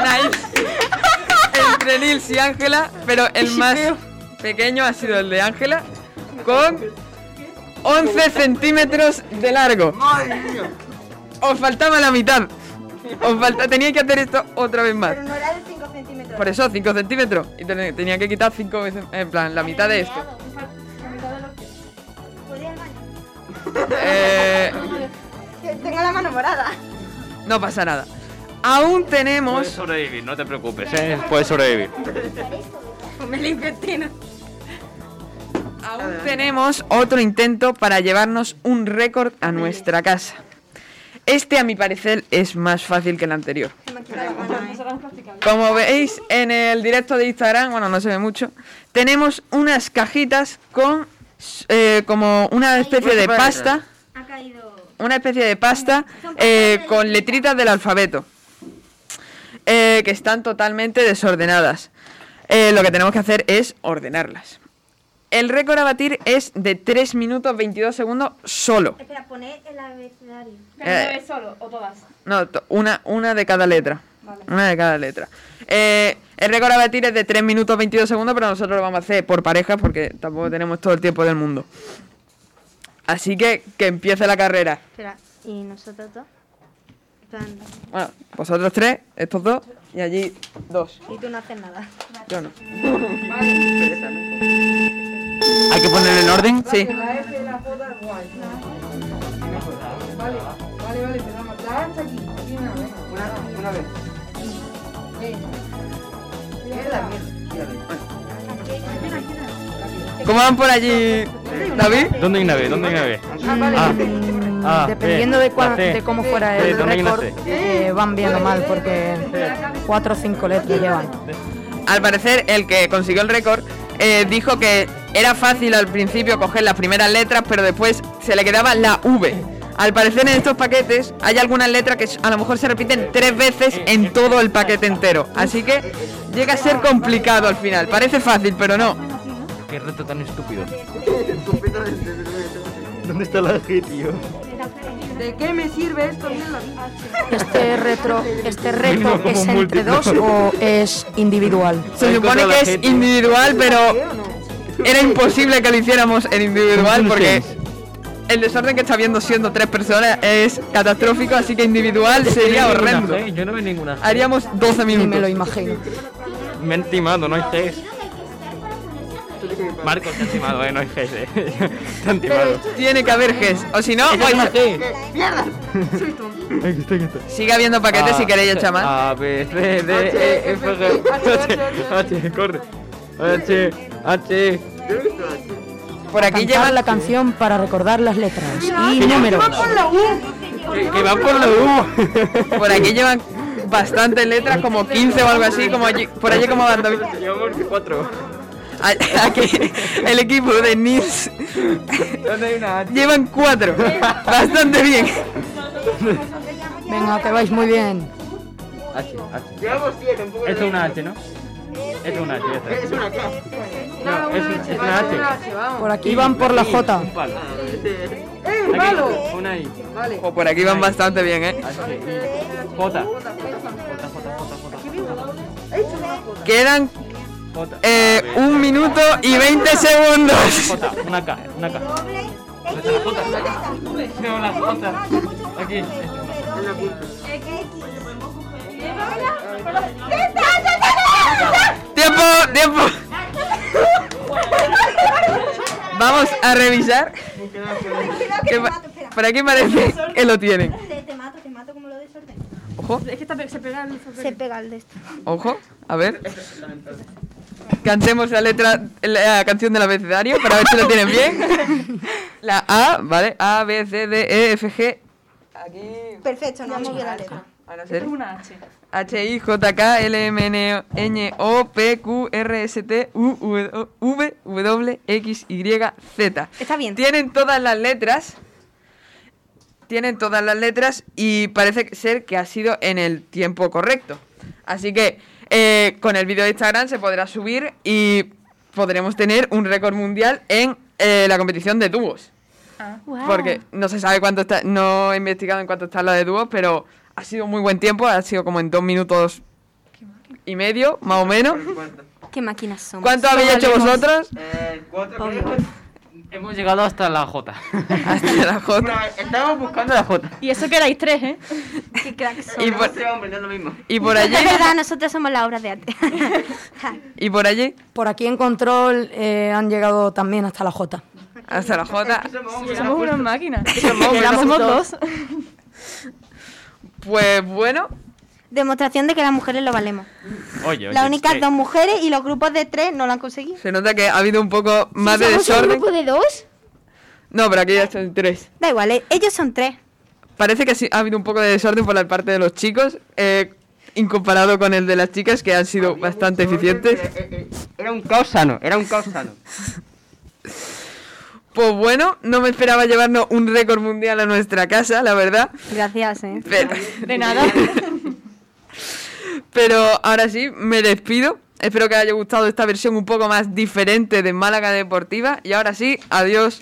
Nails. entre Nils y Ángela, pero el más pequeño ha sido el de Ángela, con 11 centímetros de largo. Os faltaba la mitad. Os falta, tenía que hacer esto otra vez más. Pero no era de 5 centímetros. Por eso, 5 centímetros. Y ten- tenía que quitar 5 veces, en plan, la mitad de esto. Eh, Que Tengo la mano morada. no pasa nada. Aún tenemos... Puedes sobrevivir, no te preocupes, ¿eh? Puedes sobrevivir. Me limpio el. Aún tenemos otro intento para llevarnos un récord a nuestra casa. Este, a mi parecer, es más fácil que el anterior. Como veis en el directo de Instagram, bueno, no se ve mucho, tenemos unas cajitas con eh, como una especie de pasta, una especie de pasta eh, con letritas del alfabeto, eh, que están totalmente desordenadas. Eh, lo que tenemos que hacer es ordenarlas. El récord a batir es de 3 minutos 22 segundos solo. Espera, poné el abecedario. ¿Pero Eh. no es solo o todas? No, to- una, una de cada letra. Una de cada letra. Eh, el récord a batir es de 3 minutos 22 segundos, pero nosotros lo vamos a hacer por parejas porque tampoco tenemos todo el tiempo del mundo. Así que que empiece la carrera. Espera, ¿y nosotros dos? Bueno, vosotros tres, estos dos y allí dos. Y tú no haces nada. Yo no. ¿Hay que poner en orden? Sí. La F de la J es guay. Vale, vale, vale, empezamos. La H aquí. Aquí una vez. Una, una vez. ¿Cómo van por allí, David? ¿Dónde hay nave? ¿Dónde hay nave? Ah, ah, Dependiendo de, cuán- la C. de cómo fuera el ¿dónde hay una récord, eh, van bien o mal, porque cuatro o cinco letras llevan. Al parecer, el que consiguió el récord eh, dijo que era fácil al principio coger las primeras letras, pero después se le quedaba la V. Al parecer en estos paquetes hay algunas letras que a lo mejor se repiten tres veces en todo el paquete entero. Así que llega a ser complicado al final. Parece fácil, pero no. Qué reto tan estúpido. ¿Dónde está la G, tío? ¿De qué me sirve esto? Este retro, este reto es entre dos o es individual. Se supone que es individual, pero era imposible que lo hiciéramos en individual porque el desorden que está viendo siendo tres personas es catastrófico, así que individual sería horrendo. Yo no veo ninguna G. Haríamos 12 minutos. me lo imagino. Me han timado, no hay Gs. Marcos te ha timado, eh, no hay Gs, eh. Te han timado. Tiene que haber Gs, o si no, pues. ¡Mierda! Aquí está, aquí está. sigue habiendo paquetes si queréis echar más. A, B, C, D, E, F, G, H, H, corre. H, H. Por aquí llevan la canción para recordar las letras y Que números. va por la U. Que, que van por la U. Por aquí llevan bastantes letras, como 15 o algo así, como allí- por allí como van. Llevamos cuatro. A- Aquí el equipo de Nils ¿Dónde hay una llevan cuatro. Bastante bien. Venga, que vais muy bien. H, H. Llevamos siete, un poco de Esto es una H, ¿no? Esto es una H, ya está. Es una K. No, es, un- es una H. Por aquí van por la J. Un palo. ¡Eh, un Aquí, palo! una I. Vale. O por aquí van bastante bien, ¿eh? J. J, J, J, una J. Quedan J. eh, un minuto y 20 segundos. J, una K, una K. No, la J. Aquí. ¡Tiempo! ¡Tiempo! Vamos a revisar. Que ¿Para qué parece que lo tienen? Te, te mato, te mato como lo desorden. Ojo, Es que está se pega el Se pega el de esto. ojo. A ver. Cantemos la letra, la canción del abecedario para ver si lo tienen bien. La A, ¿vale? A, B, C, D, E, F, G. Aquí. Perfecto, no hemos la letra. Ahora sí. una H. H, I, J, K, L, M, N, N, O, P, Q, R, S, T, U, V, W, X, Y, Z. Está bien. Tienen todas las letras. Tienen todas las letras y parece ser que ha sido en el tiempo correcto. Así que eh, con el vídeo de Instagram se podrá subir y podremos tener un récord mundial en eh, la competición de dúos. Porque no se sabe cuánto está, no he investigado en cuánto está la de dúos, pero ha sido muy buen tiempo, ha sido como en dos minutos y medio, más o menos. ¿Qué máquinas somos? ¿Cuánto habéis hecho vosotros? Hemos llegado hasta la J. Hasta la J. Estábamos buscando la J. Y eso que erais tres, ¿eh? Qué cracks Y somos. por, hombre, no es lo mismo. y por allí, Es verdad, nosotros somos la obra de arte. y por allí, Por aquí en control eh, han llegado también hasta la J. hasta la J. Somos unas máquinas. Somos hombres, Somos somos dos. Pues bueno, Demostración de que las mujeres lo valemos. Oye, oye. Las únicas eh, dos mujeres y los grupos de tres no lo han conseguido. se nota que ha habido un poco más de ¿Somos un desorden. grupo de dos? No, pero aquí ya son tres. Da igual, eh, ellos son tres. Parece que ha habido un poco de desorden por la parte de los chicos, eh, incomparado con el de las chicas, que han sido bastante eficientes. Era un caos sano, era un caos sano. Pues bueno, no me esperaba llevarnos un récord mundial a nuestra casa, la verdad. Gracias, eh. Pero, De nada. pero ahora sí, me despido. Espero que haya gustado esta versión un poco más diferente de Málaga Deportiva. Y ahora sí, adiós.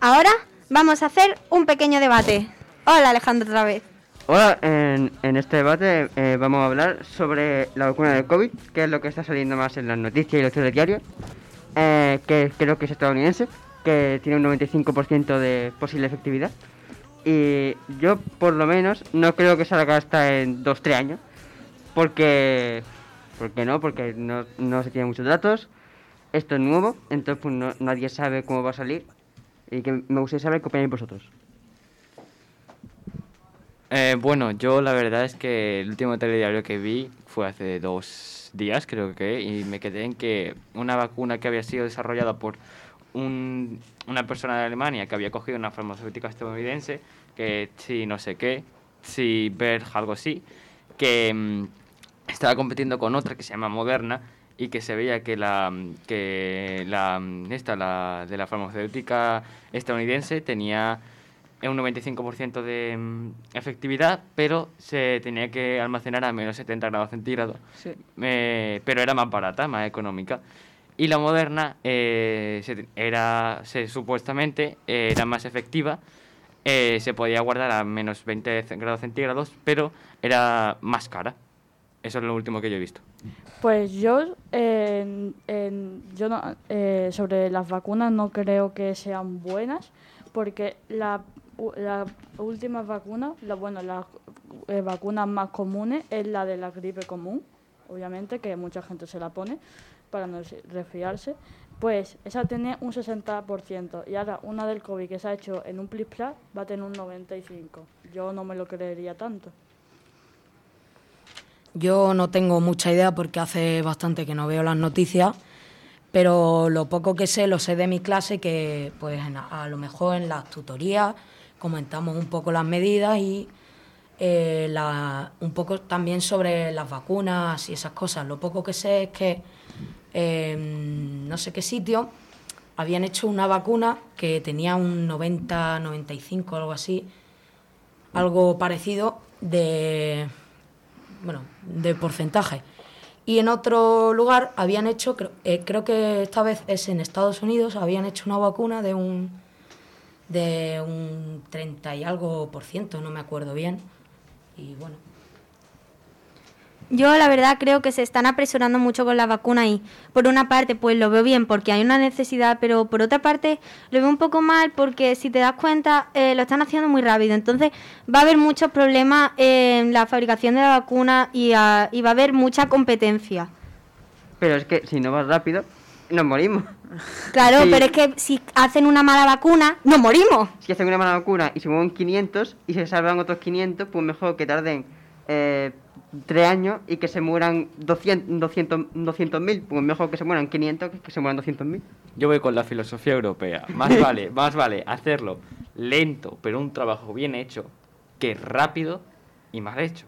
Ahora vamos a hacer un pequeño debate. Hola Alejandro otra vez. Hola, en, este debate eh, vamos a hablar sobre la vacuna del COVID, que es lo que está saliendo más en las noticias y los telediarios, eh, que creo que es estadounidense, que tiene un 95% de posible efectividad. Y yo, por lo menos, no creo que salga hasta en 2-3 años, porque... ¿Por qué no? Porque no, no se tienen muchos datos, esto es nuevo, entonces pues no- nadie sabe cómo va a salir, y que me gustaría saber qué opináis vosotros. Eh, bueno, yo la verdad es que el último telediario que vi fue hace dos días, creo que, y me quedé en que una vacuna que había sido desarrollada por un- una persona de Alemania que había cogido una farmacéutica estadounidense, que sí, no sé qué, sí, ver algo así, que mm, estaba compitiendo con otra que se llama Moderna y que se veía que la que la esta la de la farmacéutica estadounidense tenía un 95% de mm, efectividad, pero se tenía que almacenar a menos 70 grados centígrados. Sí. Eh, pero era más barata, más económica. Y la moderna eh, se- era, se, supuestamente eh, era más efectiva, eh, se podía guardar a menos 20 ce- grados centígrados, pero era más cara. Eso es lo último que yo he visto. Pues yo, yo no- eh, sobre las vacunas no creo que sean buenas, porque la, u- la última vacuna, la, bueno, las eh, vacunas más comunes es la de la gripe común, obviamente, que mucha gente se la pone para no se- resfriarse. Pues esa tenía un 60% y ahora una del COVID que se ha hecho en un plis-plas va a tener un 95%. Yo no me lo creería tanto. Yo no tengo mucha idea porque hace bastante que no veo las noticias, pero lo poco que sé lo sé de mi clase que pues a lo mejor en las tutorías comentamos un poco las medidas y eh, la- un poco también sobre las vacunas y esas cosas. Lo poco que sé es que en no sé qué sitio habían hecho una vacuna que tenía un 90, 95, algo así, algo parecido de bueno, de porcentaje. Y en otro lugar habían hecho, creo, eh, creo que esta vez es en Estados Unidos, habían hecho una vacuna de un de un 30 y algo por ciento, no me acuerdo bien. Y bueno, Yo la verdad creo que se están apresurando mucho con la vacuna y por una parte pues lo veo bien porque hay una necesidad, pero por otra parte lo veo un poco mal porque si te das cuenta eh, lo están haciendo muy rápido. Entonces va a haber muchos problemas en la fabricación de la vacuna y, ah, y va a haber mucha competencia. Pero es que si no vas rápido, nos morimos. Claro, Sí. pero es que si hacen una mala vacuna, nos morimos. Si hacen una mala vacuna y se mueven 500 y se salvan otros 500, pues mejor que tarden eh, 3 años y que se mueran 200 200 200.000. Pues mejor que se mueran 500 que que se mueran 200.000. Yo voy con la filosofía europea. Más vale, más vale hacerlo lento, pero un trabajo bien hecho, que rápido y mal hecho.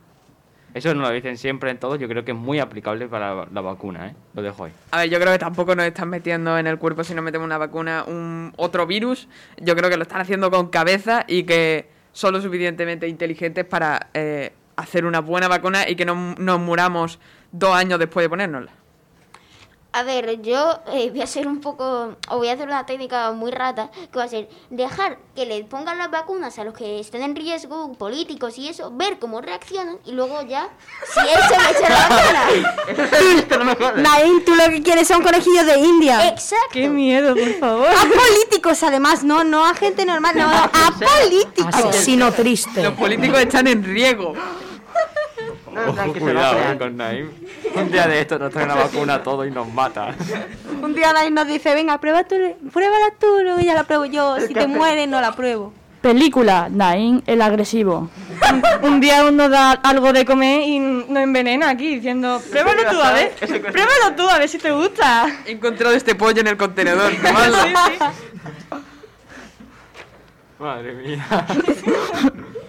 Eso nos lo dicen siempre en todo, yo creo que es muy aplicable para la, la vacuna, ¿eh? Lo dejo ahí. A ver, yo creo que tampoco nos están metiendo en el cuerpo si nos metemos una vacuna un otro virus. Yo creo que lo están haciendo con cabeza y que son lo suficientemente inteligentes para eh, hacer una buena vacuna y que no nos muramos dos años después de ponérnosla. A ver, yo eh, voy a ser un poco, o voy a hacer una técnica muy rata, que va a ser dejar que le pongan las vacunas a los que estén en riesgo, políticos y eso, ver cómo reaccionan y luego ya, si él se me echa la vacuna. Nain, tú lo que quieres son conejillos de India. Exacto. Qué miedo, por favor. A políticos, además, no, no a gente normal, no, no, a políticos. asesino triste. Los políticos están en riesgo. Cuidado eh, con Naim. Un día de esto nos trae una vacuna a todos y nos mata. Un día Nain nos dice, venga, prueba tú, pruébala tú, luego ya la pruebo yo. Si te mueres, no la pruebo. Película, Nain el agresivo. Un día uno da algo de comer y nos envenena aquí diciendo, pruébalo tú a ver, pruébalo tú a ver si te gusta. He encontrado este pollo en el contenedor. tomadlo. Sí, sí. Madre mía.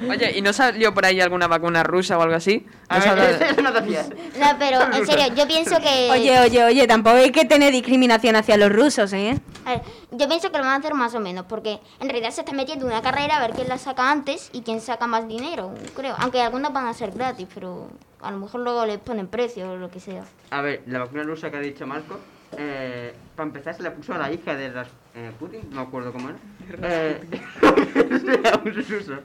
Oye, ¿y no salió por ahí alguna vacuna rusa o algo así? A ¿No ver, tontería. No, pero en serio, yo pienso que... Oye, oye, oye, tampoco hay que tener discriminación hacia los rusos, ¿eh? A ver, yo pienso que lo van a hacer más o menos, porque en realidad se está metiendo una carrera a ver quién la saca antes y quién saca más dinero, creo. Aunque algunas van a ser gratis, pero a lo mejor luego les ponen precio o lo que sea. A ver, la vacuna rusa que ha dicho Marco, eh, para empezar se la puso a la hija de las, eh, Putin, no me acuerdo cómo era. Eh, era un ruso.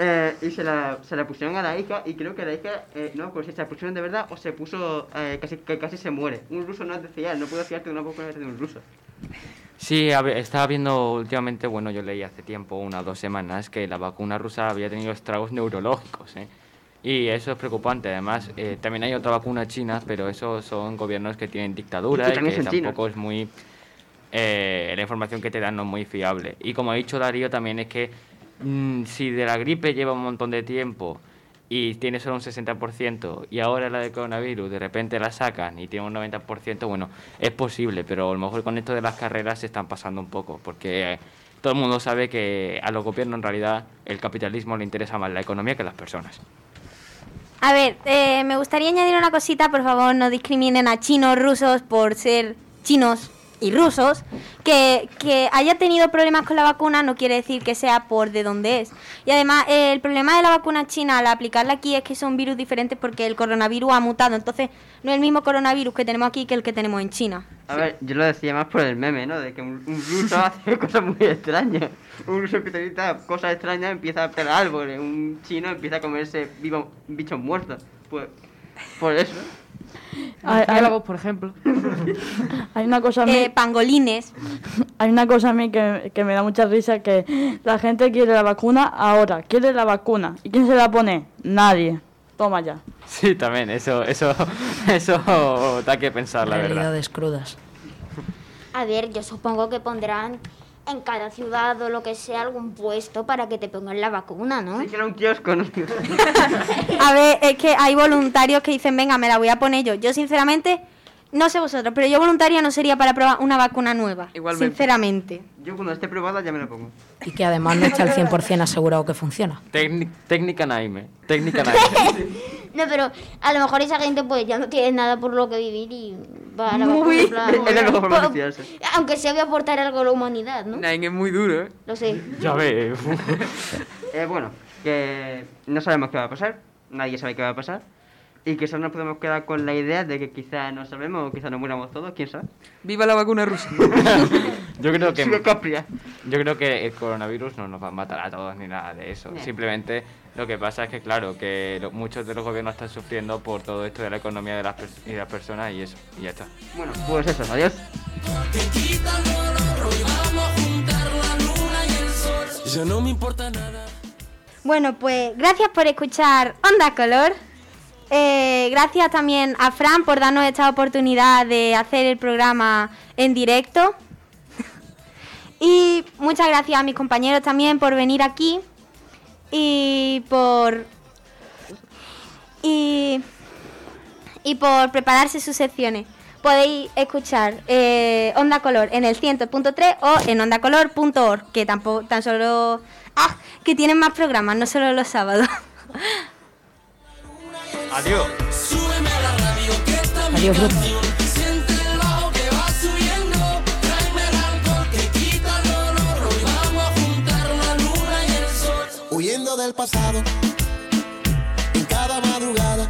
Eh, y se la, se la pusieron a la hija y creo que la hija, eh, no, pues si se la pusieron de verdad o se puso eh, casi, que casi se muere. Un ruso no es de fiar, no puedo fiarte de una vacuna de un ruso. Sí, a ver, estaba viendo últimamente, bueno, yo leí hace tiempo, una o dos semanas, que la vacuna rusa había tenido estragos neurológicos, ¿eh? Y eso es preocupante. Además, eh, también hay otra vacuna china, pero esos son gobiernos que tienen dictadura Que y que son chinos. tampoco es muy... eh, la información que te dan no es muy fiable. Y como ha dicho Darío, también es que mm, si de la gripe lleva un montón de tiempo y tiene solo un 60% y ahora la de coronavirus de repente la sacan y tiene un 90%, bueno, es posible, pero a lo mejor con esto de las carreras se están pasando un poco, porque eh, todo el mundo sabe que a los gobiernos en realidad el capitalismo le interesa más la economía que las personas. A ver, eh, me gustaría añadir una cosita, por favor, no discriminen a chinos rusos por ser chinos. Y rusos, que, que haya tenido problemas con la vacuna no quiere decir que sea por de dónde es. Y además, eh, el problema de la vacuna china al aplicarla aquí es que son virus diferentes porque el coronavirus ha mutado. Entonces, no es el mismo coronavirus que tenemos aquí que el que tenemos en China. A ver, yo lo decía más por el meme, ¿no? De que un, un ruso hace cosas muy extrañas. Un ruso que te cosas extrañas empieza a pelar árboles. Un chino empieza a comerse vivo, bichos muertos. Pues, por eso. Murciélagos, por ejemplo. Hay una cosa a mí, Eh, pangolines. hay una cosa a mí que, que me da mucha risa que la gente quiere la vacuna ahora, quiere la vacuna. ¿Y quién se la pone? Nadie. Toma ya. Sí, también, eso, eso, eso da que pensar, la verdad. Realidades crudas. A ver, yo supongo que pondrán en cada ciudad o lo que sea algún puesto para que te pongan la vacuna, ¿no? Sí, que era un kiosco, ¿no? A ver, es que hay voluntarios que dicen, venga, me la voy a poner yo. Yo, sinceramente, no sé vosotros, pero yo voluntaria no sería para probar una vacuna nueva. Igualmente. Sinceramente. Yo cuando esté probada ya me la pongo. Y que además no está al 100% asegurado que funciona. Técnic- técnica Naime, técnica Naime. No, pero a lo mejor esa gente pues ya no tiene nada por lo que vivir y va a la Muy. vacuna. plan, Es la mejor forma de po- suicidarse. Aunque sea voy a aportar algo a la humanidad, ¿no? Nine es muy duro, ¿eh? Lo sé. ya ve. Eh, bueno, que no sabemos qué va a pasar. Nadie sabe qué va a pasar. Y que solo nos podemos quedar con la idea de que quizá no sabemos o quizá nos muramos todos, quién sabe. Viva la vacuna rusa. Yo creo que yo creo que el coronavirus no nos va a matar a todos ni nada de eso. No. Simplemente lo que pasa es que claro, que lo- muchos de los gobiernos están sufriendo por todo esto de la economía de las, y de las personas y eso, y ya está. Bueno, pues eso, adiós. Ya no me importa nada. Bueno, pues gracias por escuchar Onda Color. Eh, gracias también a Fran por darnos esta oportunidad de hacer el programa en directo. Y muchas gracias a mis compañeros también por venir aquí y por y, y por prepararse sus secciones. Podéis escuchar eh, Onda Color en el 100.3 o en ondacolor.org, que tampoco tan solo ah, que tienen más programas, no solo los sábados. Adiós. Súbeme a la radio que está mi Adiós, canción. Siente el bajo que va subiendo. Tráeme el alcohol que quita el dolor. Hoy vamos a juntar la luna y el sol. Huyendo del pasado. En cada madrugada.